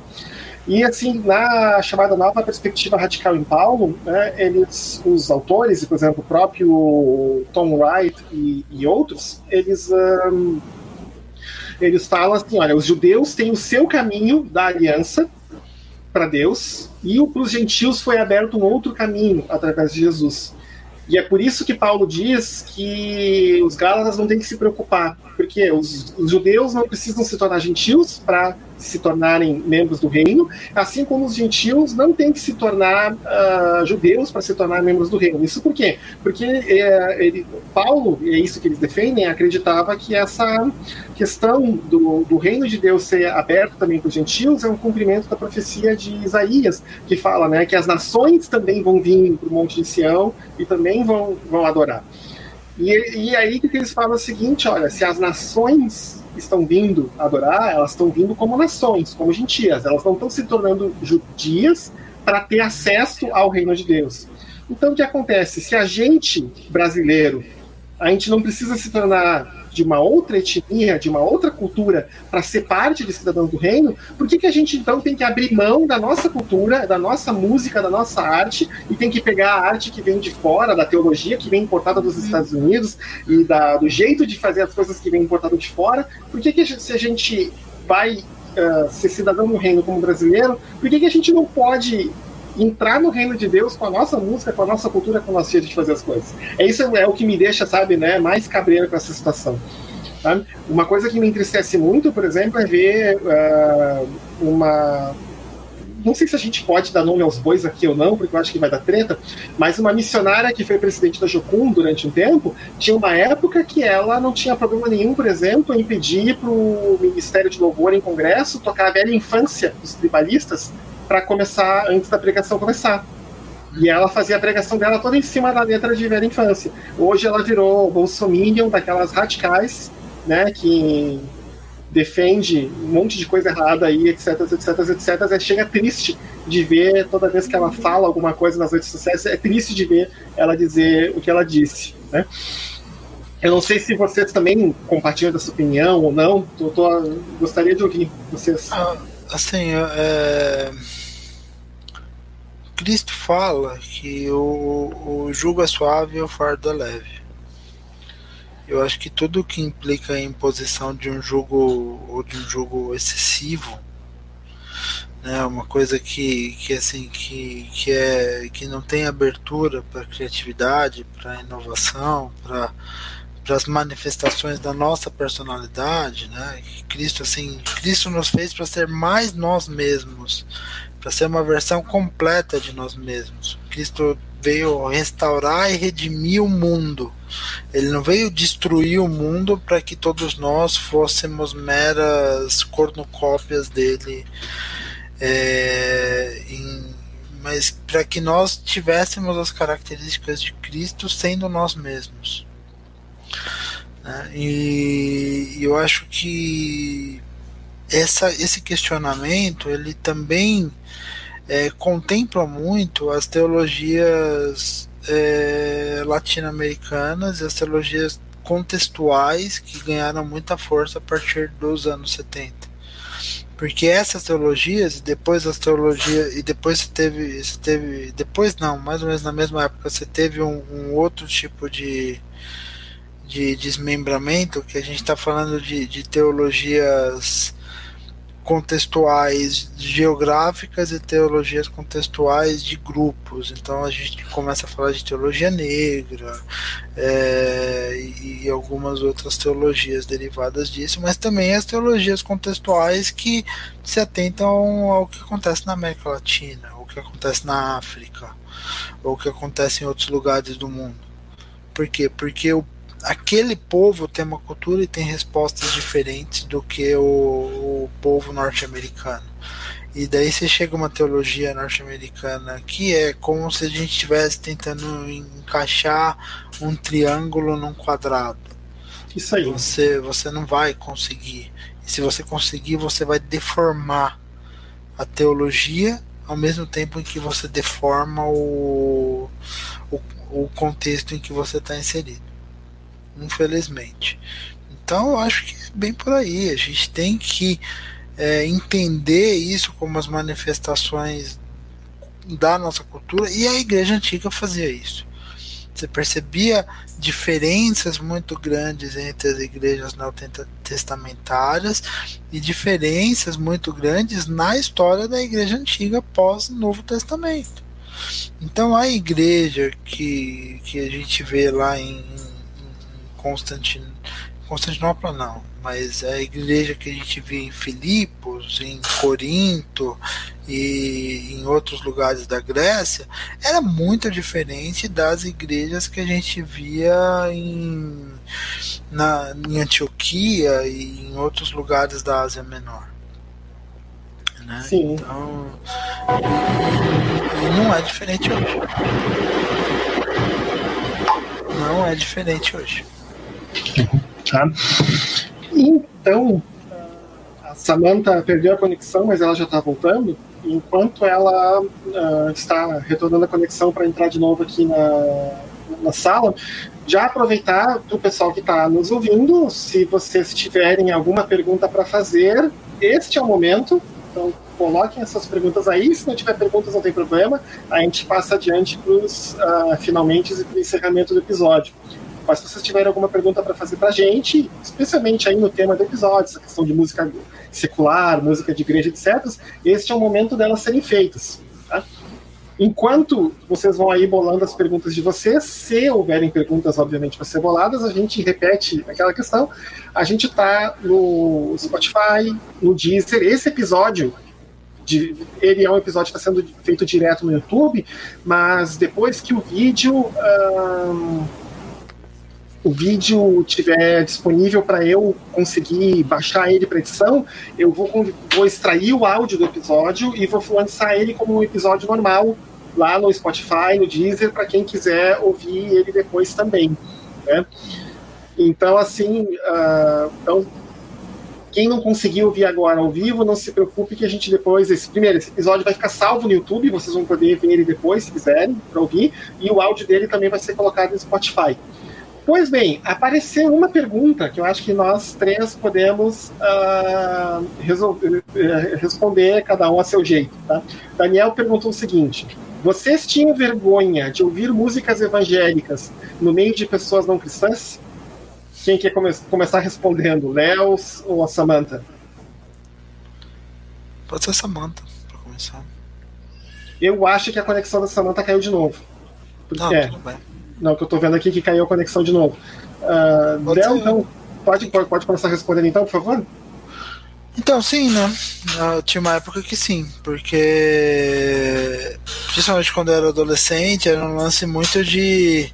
Speaker 1: E assim, na chamada nova perspectiva radical em Paulo, né, eles, os autores, por exemplo, o próprio Tom Wright e, e outros, eles, um, eles falam assim: olha, os judeus têm o seu caminho da aliança para Deus, e para os gentios foi aberto um outro caminho através de Jesus. E é por isso que Paulo diz que os Gálatas não têm que se preocupar, porque os, os judeus não precisam se tornar gentios para se tornarem membros do reino, assim como os gentios não têm que se tornar uh, judeus para se tornar membros do reino. Isso por quê? Porque é, ele, Paulo, e é isso que eles defendem, acreditava que essa questão do, do reino de Deus ser aberto também para os gentios é um cumprimento da profecia de Isaías, que fala né, que as nações também vão vir para o Monte de Sião e também vão, vão adorar. E, e aí que eles falam o seguinte: olha, se as nações estão vindo adorar, elas estão vindo como nações, como gentias. Elas não estão se tornando judias para ter acesso ao reino de Deus. Então, o que acontece? Se a gente, brasileiro, a gente não precisa se tornar de uma outra etnia, de uma outra cultura, para ser parte de cidadão do reino, por que, que a gente então tem que abrir mão da nossa cultura, da nossa música, da nossa arte, e tem que pegar a arte que vem de fora, da teologia que vem importada dos uhum. Estados Unidos e da, do jeito de fazer as coisas que vem importado de fora? Por que, que se a gente vai uh, ser cidadão do reino como brasileiro, por que, que a gente não pode entrar no reino de Deus com a nossa música, com a nossa cultura, com o nosso jeito de fazer as coisas. É isso é o que me deixa, sabe, né, mais cabreiro com essa situação. Uma coisa que me entristece muito, por exemplo, é ver uh, uma não sei se a gente pode dar nome aos bois aqui ou não, porque eu acho que vai dar treta, mas uma missionária que foi presidente da Jocum durante um tempo, tinha uma época que ela não tinha problema nenhum, por exemplo, em pedir para o Ministério de Louvor em Congresso tocar a velha infância dos tribalistas para começar, antes da pregação começar. E ela fazia a pregação dela toda em cima da letra de velha infância. Hoje ela virou bolsominion, daquelas radicais, né, que defende um monte de coisa errada aí, etc, etc, etc. É, chega triste de ver toda vez que ela fala alguma coisa nas redes sociais, é triste de ver ela dizer o que ela disse, né? Eu não sei se vocês também compartilham dessa opinião ou não. Eu tô, gostaria de ouvir vocês.
Speaker 2: Ah, assim, é... Cristo fala que o, o jugo é suave e o fardo é leve. Eu acho que tudo que implica a imposição de um jogo ou de um jogo excessivo, né, uma coisa que, que assim que, que é que não tem abertura para criatividade, para inovação, para para as manifestações da nossa personalidade, né? Cristo assim, Cristo nos fez para ser mais nós mesmos, para ser uma versão completa de nós mesmos. Cristo veio restaurar e redimir o mundo. Ele não veio destruir o mundo para que todos nós fôssemos meras cornucópias dele, é, em, mas para que nós tivéssemos as características de Cristo sendo nós mesmos. Né? E eu acho que essa, esse questionamento ele também é, contempla muito as teologias é, latino-americanas e as teologias contextuais que ganharam muita força a partir dos anos 70. Porque essas teologias, depois as teologias, e depois você teve, você teve, depois não, mais ou menos na mesma época, você teve um, um outro tipo de, de desmembramento, que a gente está falando de, de teologias contextuais geográficas e teologias contextuais de grupos. Então a gente começa a falar de teologia negra é, e, algumas outras teologias derivadas disso, mas também as teologias contextuais que se atentam ao que acontece na América Latina, o que acontece na África, ou o que acontece em outros lugares do mundo. Por quê? Porque o aquele povo tem uma cultura e tem respostas diferentes do que o, o povo norte-americano. E daí você chega uma teologia norte-americana que é como se a gente estivesse tentando encaixar um triângulo num quadrado.
Speaker 1: Isso aí.
Speaker 2: Você, você não vai conseguir. E se você conseguir, você vai deformar a teologia ao mesmo tempo em que você deforma o, o, o contexto em que você está inserido infelizmente. Então eu acho que é bem por aí. A gente tem que é, entender isso como as manifestações da nossa cultura e a igreja antiga fazia isso. Você percebia diferenças muito grandes entre as igrejas neotestamentárias e diferenças muito grandes na história da igreja antiga pós Novo Testamento. Então a igreja que, que a gente vê lá em Constantino, Constantinopla não, mas a igreja que a gente vê em Filipos, em Corinto e em outros lugares da Grécia era muito diferente das igrejas que a gente via em, na, em Antioquia e em outros lugares da Ásia Menor. Né? Sim. Então, e, e não é diferente hoje. Não é diferente hoje.
Speaker 1: Tá? Então, a Samantha perdeu a conexão, mas ela já está voltando. Enquanto ela uh, está retornando a conexão para entrar de novo aqui na, na sala, já aproveitar para o pessoal que está nos ouvindo, se vocês tiverem alguma pergunta para fazer, este é o momento. Então, coloquem essas perguntas aí. Se não tiver perguntas, não tem problema. A gente passa adiante para os uh, finalmente e para o encerramento do episódio. Mas se vocês tiverem alguma pergunta para fazer para a gente, especialmente aí no tema do episódio, essa questão de música secular, música de igreja, etc., este é o momento delas serem feitas. Tá? Enquanto vocês vão aí bolando as perguntas de vocês, se houverem perguntas, obviamente, para ser boladas, a gente repete aquela questão. A gente está no Spotify, no Deezer. Esse episódio de, ele é um episódio que está sendo feito direto no YouTube, mas depois que o vídeo. O vídeo tiver disponível para eu conseguir baixar ele para edição, eu vou, vou extrair o áudio do episódio e vou lançar ele como um episódio normal lá no Spotify, no Deezer, para quem quiser ouvir ele depois também. Né? Então, assim, uh, então, quem não conseguiu ouvir agora ao vivo, não se preocupe que a gente depois, esse primeiro, esse episódio vai ficar salvo no YouTube, vocês vão poder ver ele depois, se quiserem, para ouvir, e o áudio dele também vai ser colocado no Spotify. Pois bem, apareceu uma pergunta que eu acho que nós três podemos uh, resolver, uh, responder cada um a seu jeito. Tá? Daniel perguntou o seguinte: Vocês tinham vergonha de ouvir músicas evangélicas no meio de pessoas não cristãs? Quem quer come começar respondendo? Léo ou a Samantha?
Speaker 2: Pode ser a Samantha, para começar.
Speaker 1: Eu acho que a conexão da Samantha caiu de novo.
Speaker 2: Não, é. tudo bem.
Speaker 1: Não, que eu tô vendo aqui que caiu a conexão de novo. Uh, Léo, então, pode, pode, pode começar respondendo então, por favor?
Speaker 2: Então, sim, né? Eu tinha uma época que sim, porque principalmente quando eu era adolescente, era um lance muito de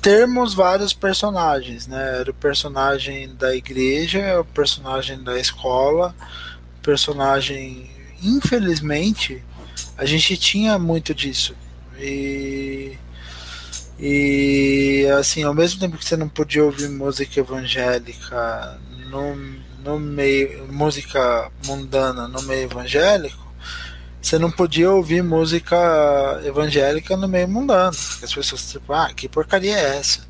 Speaker 2: termos vários personagens, né? Era o personagem da igreja, o personagem da escola, o personagem. Infelizmente, a gente tinha muito disso. E. E assim, ao mesmo tempo que você não podia ouvir música evangélica no, no meio. música mundana no meio evangélico, você não podia ouvir música evangélica no meio mundano. As pessoas, tipo, ah, que porcaria é essa?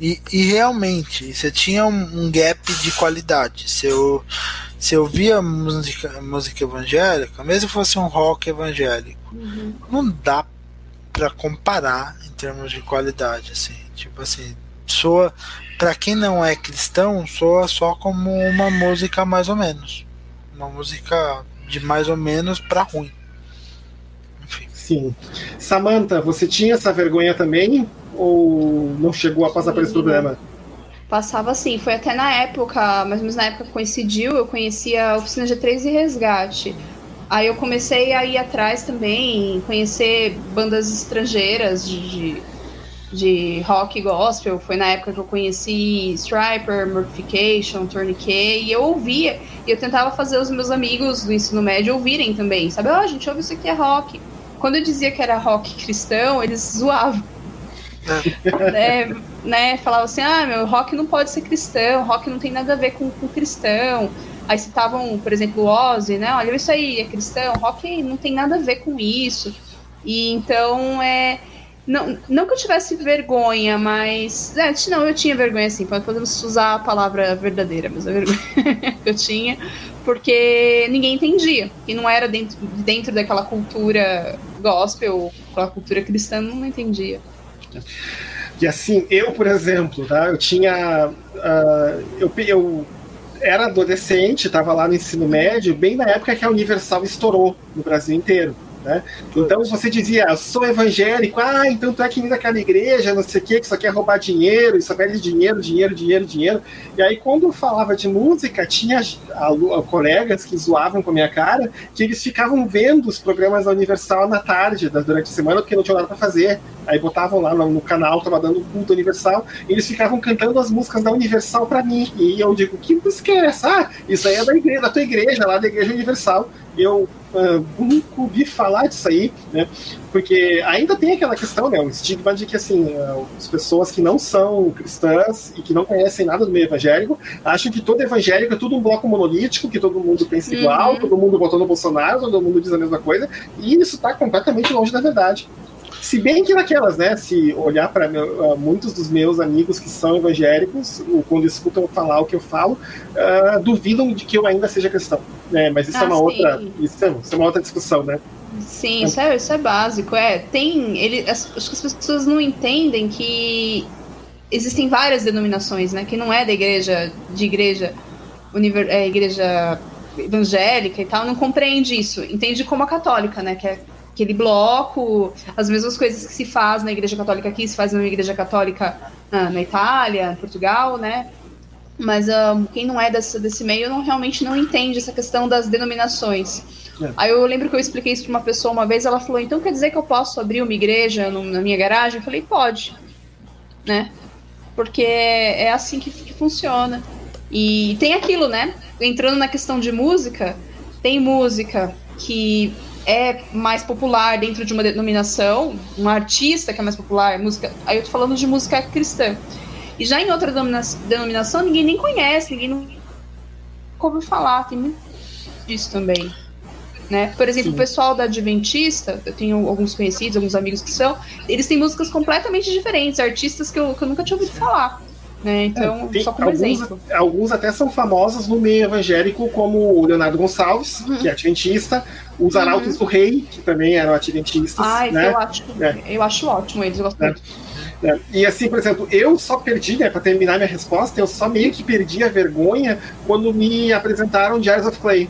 Speaker 2: E, e realmente, você tinha um, um, gap de qualidade. Se eu, se eu via música, música evangélica, mesmo que fosse um rock evangélico, uhum. não dá para comparar em termos de qualidade, assim. Tipo assim, soa, para quem não é cristão, soa só como uma música mais ou menos. Uma música de mais ou menos para ruim.
Speaker 1: Enfim. Sim. Samantha, você tinha essa vergonha também? Ou não chegou a passar sim. por esse problema?
Speaker 3: Passava sim, foi até na época, mais ou menos na época que coincidiu, eu conhecia a oficina G3 e Resgate. Aí eu comecei a ir atrás também, conhecer bandas estrangeiras de, de de rock gospel. Foi na época que eu conheci Striper, Mortification, Tourniquet, e eu ouvia, e eu tentava fazer os meus amigos do ensino médio ouvirem também, sabe? Ó, oh, gente, ouve isso aqui é rock. Quando eu dizia que era rock cristão, eles zoavam. é, né, falava assim, ah, meu, rock não pode ser cristão, rock não tem nada a ver com, com cristão. Aí citavam, por exemplo, o Ozzy, né? Olha, isso aí é cristão, rock não tem nada a ver com isso. E então é não, não que eu tivesse vergonha, mas. É, não, eu tinha vergonha sim. Podemos usar a palavra verdadeira, mas a vergonha que eu tinha, porque ninguém entendia. E não era dentro, dentro daquela cultura gospel, aquela cultura cristã, não entendia.
Speaker 1: E assim, eu, por exemplo, tá? Eu tinha. Uh, eu, eu era adolescente, estava lá no ensino médio, bem na época que a Universal estourou no Brasil inteiro. Né? Então você dizia, eu sou evangélico, ah, então tu é que vem daquela igreja, não sei o que, que só quer roubar dinheiro, só pede dinheiro, dinheiro, dinheiro, dinheiro. E aí, quando eu falava de música, tinha a, a, colegas que zoavam com a minha cara, que eles ficavam vendo os programas da Universal na tarde, da, durante a semana, porque não tinha nada para fazer. Aí botavam lá no, no canal, tava dando culto Universal, e eles ficavam cantando as músicas da Universal para mim. E eu digo, que música é essa? Ah, isso aí é da igreja, da tua igreja, lá da Igreja Universal. Eu uh, nunca ouvi falar disso aí, né? Porque ainda tem aquela questão, né? O estigma de que, assim, uh, as pessoas que não são cristãs e que não conhecem nada do meio evangélico acham que todo evangélico é tudo um bloco monolítico, que todo mundo pensa igual, uhum. todo mundo votou no Bolsonaro, todo mundo diz a mesma coisa, e isso está completamente longe da verdade. Se bem que naquelas, né? Se olhar para uh, muitos dos meus amigos que são evangélicos, quando escutam falar o que eu falo, uh, duvidam de que eu ainda seja cristão. Né? Mas isso é ah, é uma sim. outra. Isso é, isso é, uma outra discussão, né?
Speaker 3: Sim, isso é, isso é básico. É, tem. Ele, as, acho que as pessoas não entendem que existem várias denominações, né? Que não é da igreja, de igreja, univer, é, igreja evangélica e tal, não compreende isso. Entende como a católica, né? Que é aquele bloco, as mesmas coisas que se faz na Igreja Católica aqui, se faz na Igreja Católica na, na Itália, Portugal, né? Mas um, quem não é desse, desse meio não realmente não entende essa questão das denominações. É. Aí eu lembro que eu expliquei isso para uma pessoa uma vez, ela falou: então quer dizer que eu posso abrir uma igreja no, na minha garagem? Eu falei: pode, né? Porque é assim que, que funciona. E tem aquilo, né? Entrando na questão de música, tem música que é mais popular dentro de uma denominação, um artista que é mais popular, música. Aí eu tô falando de música cristã. E já em outra denominação, ninguém nem conhece, ninguém não ouve falar, tem muito disso também. Né? Por exemplo, Sim. o pessoal da Adventista, eu tenho alguns conhecidos, alguns amigos que são, eles têm músicas completamente diferentes, artistas que eu, que eu nunca tinha ouvido falar. Né? Então, é, só como
Speaker 1: alguns,
Speaker 3: exemplo.
Speaker 1: Alguns até são famosos no meio evangélico, como o Leonardo Gonçalves, uhum. que é adventista, os uhum. Arautos do Rei, que também eram adventistas.
Speaker 3: Ah, né? eu, acho, é. eu acho ótimo eles, eu gosto é. muito.
Speaker 1: É. E assim, por exemplo, eu só perdi, né, para terminar minha resposta, eu só meio que perdi a vergonha quando me apresentaram Jazz of Clay.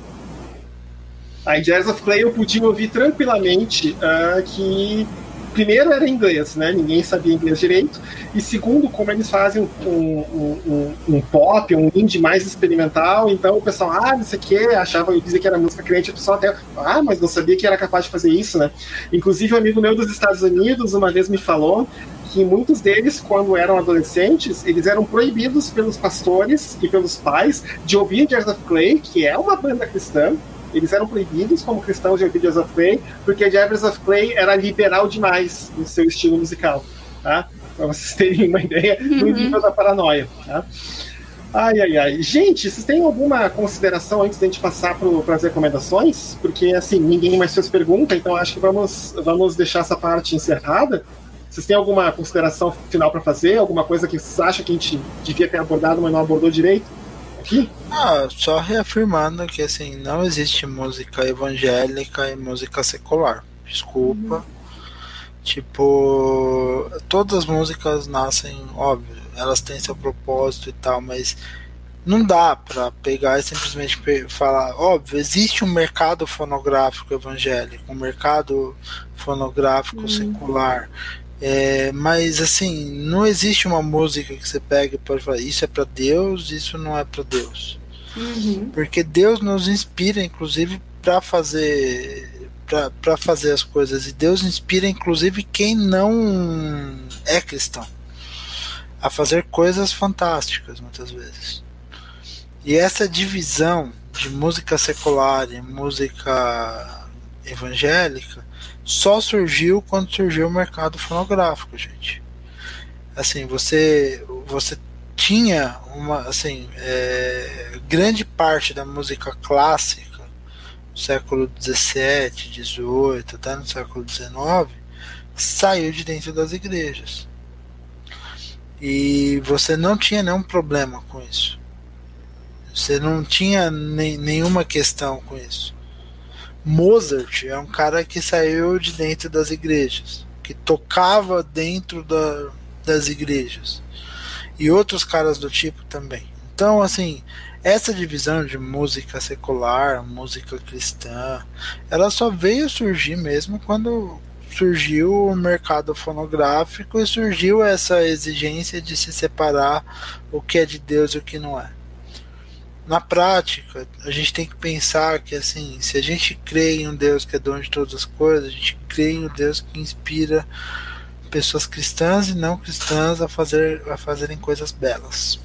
Speaker 1: Aí Jazz of Clay eu podia ouvir tranquilamente uh, que primeiro era inglês, né? Ninguém sabia inglês direito. E segundo, como eles fazem um, um, um, um pop, um indie mais experimental, então o pessoal, ah, não sei o que, achava, dizia que era música crente, o pessoal até, ah, mas não sabia que era capaz de fazer isso, né? Inclusive, um amigo meu dos Estados Unidos uma vez me falou que muitos deles, quando eram adolescentes, eles eram proibidos pelos pastores e pelos pais de ouvir Jazz of Clay, que é uma banda cristã, eles eram proibidos como cristãos de Jazz of Clay, porque Jazz of Clay era liberal demais no seu estilo musical, tá? Para vocês terem uma ideia do uhum. nível da paranoia, tá? Ai, ai, ai. Gente, vocês têm alguma consideração antes da gente passar para as recomendações? Porque, assim, ninguém mais fez pergunta, então acho que vamos, vamos deixar essa parte encerrada. Vocês têm alguma consideração final para fazer? Alguma coisa que vocês acham que a gente devia ter abordado, mas não abordou direito? Aqui?
Speaker 2: Ah, só reafirmando que assim, não existe música evangélica e música secular. Desculpa. Uhum. Tipo, todas as músicas nascem, óbvio, elas têm seu propósito e tal, mas não dá para pegar e simplesmente falar, óbvio, existe um mercado fonográfico evangélico, um mercado fonográfico uhum. secular. É, mas assim, não existe uma música que você pega e pode falar, isso é para Deus, isso não é para Deus. Uhum. Porque Deus nos inspira, inclusive, para fazer para fazer as coisas e Deus inspira inclusive quem não é cristão a fazer coisas fantásticas muitas vezes. E essa divisão de música secular e música evangélica só surgiu quando surgiu o mercado fonográfico, gente. Assim, você você tinha uma assim é, grande parte da música clássica no século 17, 18, até no século 19 saiu de dentro das igrejas. E você não tinha nenhum problema com isso. Você não tinha nem, nenhuma questão com isso. Mozart é um cara que saiu de dentro das igrejas, que tocava dentro da, das igrejas. E outros caras do tipo também. Então, assim, essa divisão de música secular, música cristã, ela só veio surgir mesmo quando surgiu o mercado fonográfico e surgiu essa exigência de se separar o que é de Deus e o que não é na prática, a gente tem que pensar que assim, se a gente crê em um Deus que é dono de todas as coisas, a gente crê em um Deus que inspira pessoas cristãs e não cristãs a fazer a fazerem coisas belas.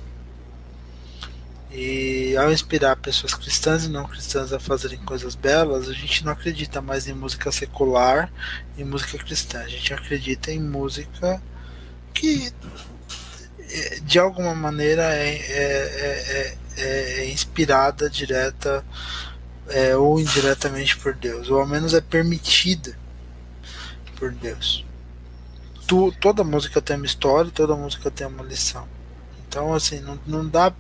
Speaker 2: E ao inspirar pessoas cristãs e não cristãs a fazerem coisas belas, a gente não acredita mais em música secular e música cristã. A gente acredita em música que de alguma maneira é, é, é, é inspirada direta é, ou indiretamente por Deus, ou ao menos é permitida por Deus. Tu, toda música tem uma história, toda música tem uma lição. Então, assim, não, não dá.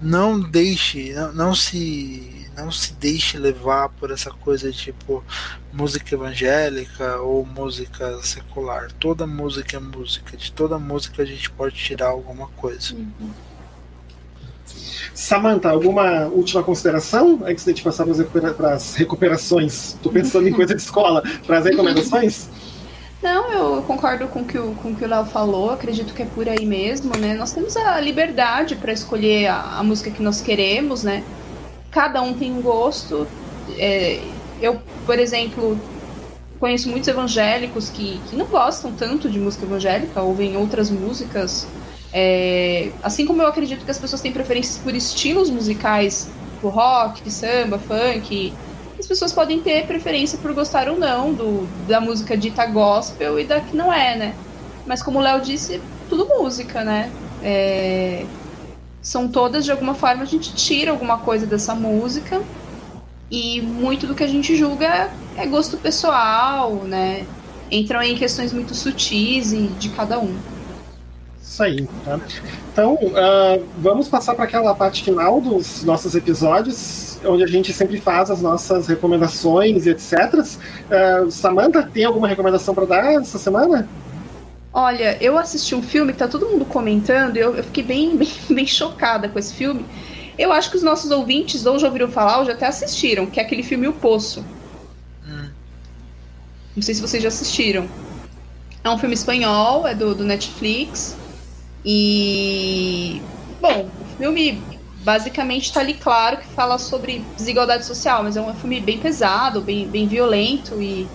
Speaker 2: Não deixe, não, não se não se deixe levar por essa coisa tipo música evangélica ou música secular. Toda música é música. De toda música a gente pode tirar alguma coisa. Uhum.
Speaker 1: Samantha, alguma última consideração antes de a gente passar para as recuperações? Estou pensando em coisa de escola, para as recomendações?
Speaker 3: Não, eu concordo com que o, com que o Léo falou, acredito que é por aí mesmo, né? Nós temos a liberdade para escolher a, a, música que nós queremos, né? Cada um tem um gosto. É, eu, por exemplo, conheço muitos evangélicos que, que não gostam tanto de música evangélica, ouvem outras músicas. É, assim como eu acredito que as pessoas têm preferências por estilos musicais, por rock, samba, funk, as pessoas podem ter preferência por gostar ou não do, da música dita gospel e da que não é, né? Mas como o Léo disse, tudo música, né? É, são todas, de alguma forma, a gente tira alguma coisa dessa música e muito do que a gente julga é gosto pessoal, né? Entram em questões muito sutis e de cada um.
Speaker 1: Isso aí, tá? Então, uh, vamos passar para aquela parte final dos nossos episódios, onde a gente sempre faz as nossas recomendações e etc. Uh, Samantha, tem alguma recomendação para dar essa semana?
Speaker 3: Olha, eu assisti um filme que tá todo mundo comentando e eu, eu fiquei bem, bem, bem chocada com esse filme. Eu acho que os nossos ouvintes ou já ouviram falar ou já até assistiram, que é aquele filme O Poço. Hum. Não sei se vocês já assistiram. É um filme espanhol, é do, do Netflix. E. Bom, o filme basicamente está ali claro que fala sobre desigualdade social, mas é um filme bem pesado, bem, bem violento e.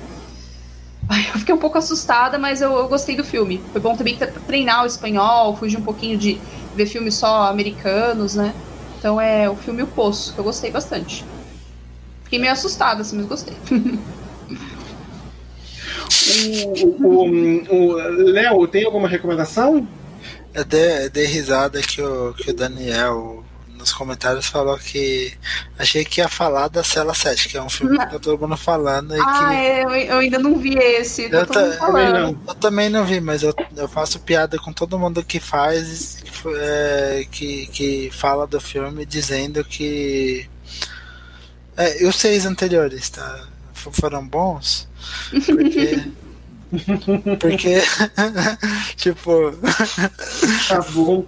Speaker 3: Ai, eu fiquei um pouco assustada, mas eu, eu gostei do filme. Foi bom também treinar o espanhol, fugir um pouquinho de ver filmes só americanos, né? Então é o filme O Poço, que eu gostei bastante. Fiquei meio assustada, assim, mas gostei.
Speaker 1: o, o, o Léo, tem alguma recomendação?
Speaker 2: Eu dei, eu dei risada que o, que o Daniel nos comentários falou que achei que ia falar da Cela 7, que é um filme que tá todo mundo falando.
Speaker 3: ah,
Speaker 2: que...
Speaker 3: é, eu, eu, ainda não vi esse.
Speaker 2: Eu, ta, eu, eu, também não vi, mas eu, eu faço piada com todo mundo que faz, é, que, que fala do filme, dizendo que. É, os seis anteriores, tá? Foram bons, porque. Porque, tipo.
Speaker 1: Tá bom.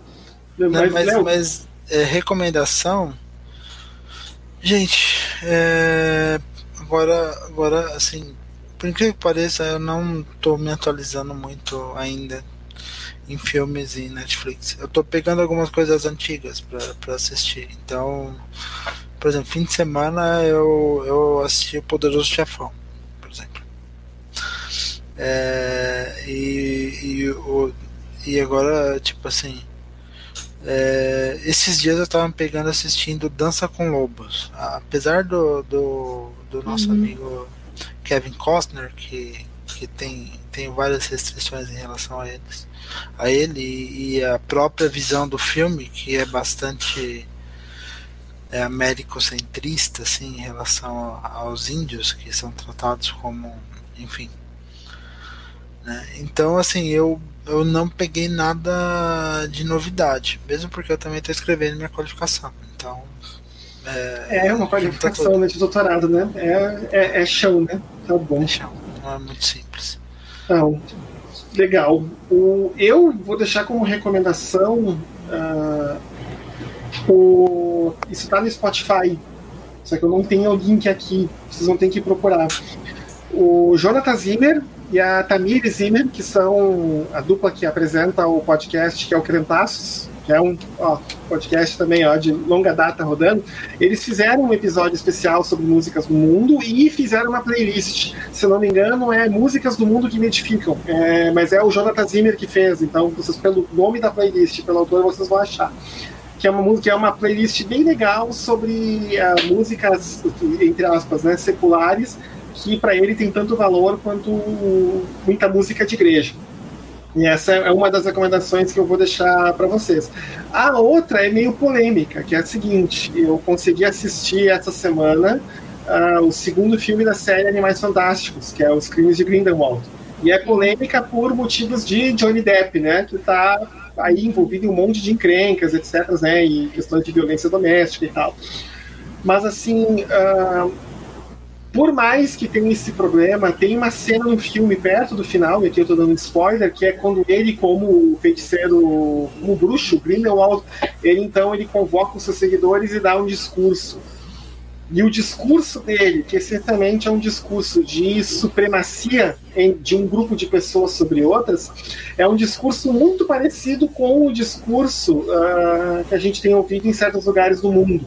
Speaker 2: Mas, não, mas, mas é, recomendação. Gente, é, agora, agora, assim, por incrível que pareça, eu não tô me atualizando muito ainda em filmes e Netflix. Eu tô pegando algumas coisas antigas para assistir. Então, por exemplo, fim de semana eu, eu assisti o Poderoso Chefão. É, e, e, o, e agora, tipo assim, é, esses dias eu tava pegando assistindo Dança com Lobos. Apesar do, do, do nosso uhum. amigo Kevin Costner, que, que tem, tem várias restrições em relação a eles, a ele e a própria visão do filme, que é bastante é, americocentrista assim, em relação aos índios, que são tratados como, enfim, né? Então, assim, eu, eu não peguei nada de novidade, mesmo porque eu também estou escrevendo minha qualificação. Então.
Speaker 1: É, é uma qualificação né, de doutorado, né? É, é, é, chão, né? Tá bom.
Speaker 2: É chão, não é muito simples.
Speaker 1: Então, legal. O, eu vou deixar como recomendação. Uh, o, isso está no Spotify. Só que eu não tenho o link aqui. Vocês vão ter que procurar. O Jonathan Zimmer e a Tamir Zimmer, que são a dupla que apresenta o podcast, que é o Crentaços, que é um ó, podcast também ó, de longa data rodando, eles fizeram um episódio especial sobre músicas do mundo e fizeram uma playlist. Se não me engano, é Músicas do Mundo que Identificam, é, mas é o Jonathan Zimmer que fez, então vocês, pelo nome da playlist, pelo autor, vocês vão achar. Que é uma música, é uma playlist bem legal sobre uh, músicas, entre aspas, né, seculares, que para ele tem tanto valor quanto muita música de igreja. E essa é uma das recomendações que eu vou deixar para vocês. A outra é meio polêmica, que é a seguinte: eu consegui assistir essa semana uh, o segundo filme da série Animais Fantásticos, que é Os Crimes de Grindelwald. E é polêmica por motivos de Johnny Depp, né? Que está aí envolvido em um monte de encrencas, etc., né? E questões de violência doméstica e tal. Mas assim. Uh, por mais que tenha esse problema, tem uma cena no filme perto do final, e aqui eu tô dando spoiler, que é quando ele, como feiticeiro, como bruxo, Grindelwald, ele então ele convoca os seus seguidores e dá um discurso. E o discurso dele, que essencialmente é um discurso de supremacia de um grupo de pessoas sobre outras, é um discurso muito parecido com o discurso uh, que a gente tem ouvido em certos lugares do mundo.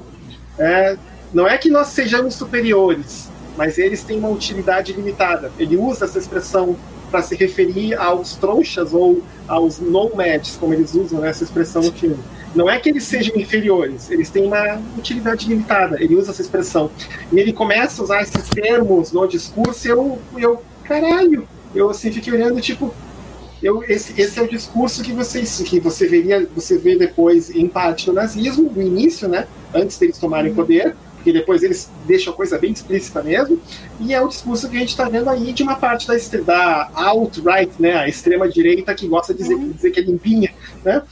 Speaker 1: É, não é que nós sejamos superiores, mas eles têm uma utilidade limitada. Ele usa essa expressão para se referir aos trouxas ou aos nomads, como eles usam né, essa expressão no filme. Não é que eles sejam inferiores, eles têm uma utilidade limitada. Ele usa essa expressão. E ele começa a usar esses termos no discurso e eu, eu caralho, eu assim fiquei olhando, tipo, eu, esse, esse é o discurso que vocês que você veria, você vê depois em parte do nazismo, no início, né? Antes deles tomarem uhum. poder porque depois eles deixam a coisa bem explícita mesmo, e é o discurso que a gente está vendo aí de uma parte da, da alt-right, né, a extrema-direita que gosta de dizer, uhum. dizer que é limpinha, né?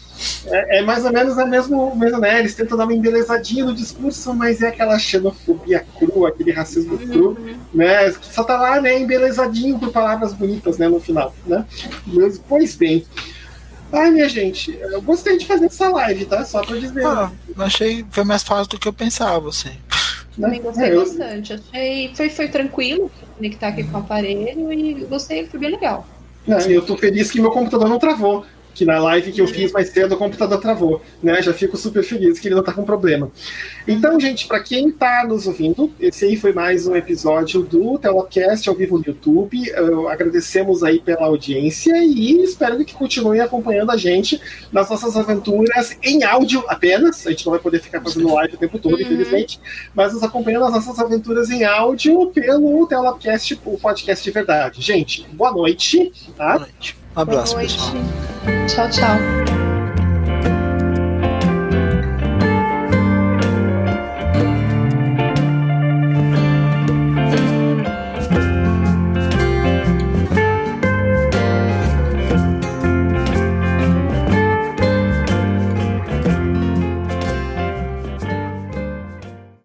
Speaker 1: É, é, mais ou menos a mesma, mesmo, né? Eles tentam dar uma embelezadinha no discurso, mas é aquela xenofobia crua, aquele racismo uhum. cru, né? Só tá lá, né, embelezadinho por palavras bonitas, né, no final, né? Mas, pois bem. Ai, minha gente, eu gostei de fazer essa live, tá? Só pra dizer. Ah,
Speaker 2: achei foi mais fácil do que eu pensava, assim.
Speaker 3: Também gostei é, bastante. Achei. Foi, foi tranquilo conectar aqui com o aparelho e gostei, foi bem legal.
Speaker 1: Não, eu tô feliz que meu computador não travou que na live que eu fiz mais cedo o computador travou, né? Já fico super feliz que ele não tá com problema. Então, gente, para quem tá nos ouvindo, esse aí foi mais um episódio do Telocast ao vivo no YouTube. Eu agradecemos aí pela audiência e espero que continuem acompanhando a gente nas nossas aventuras em áudio apenas. A gente não vai poder ficar fazendo live o tempo todo, uhum. infelizmente, mas nos acompanhando nas nossas aventuras em áudio pelo Telocast, o podcast de verdade. Gente, boa noite, tá? Boa
Speaker 2: noite. Um abraço, pessoal.
Speaker 3: Tchau, tchau.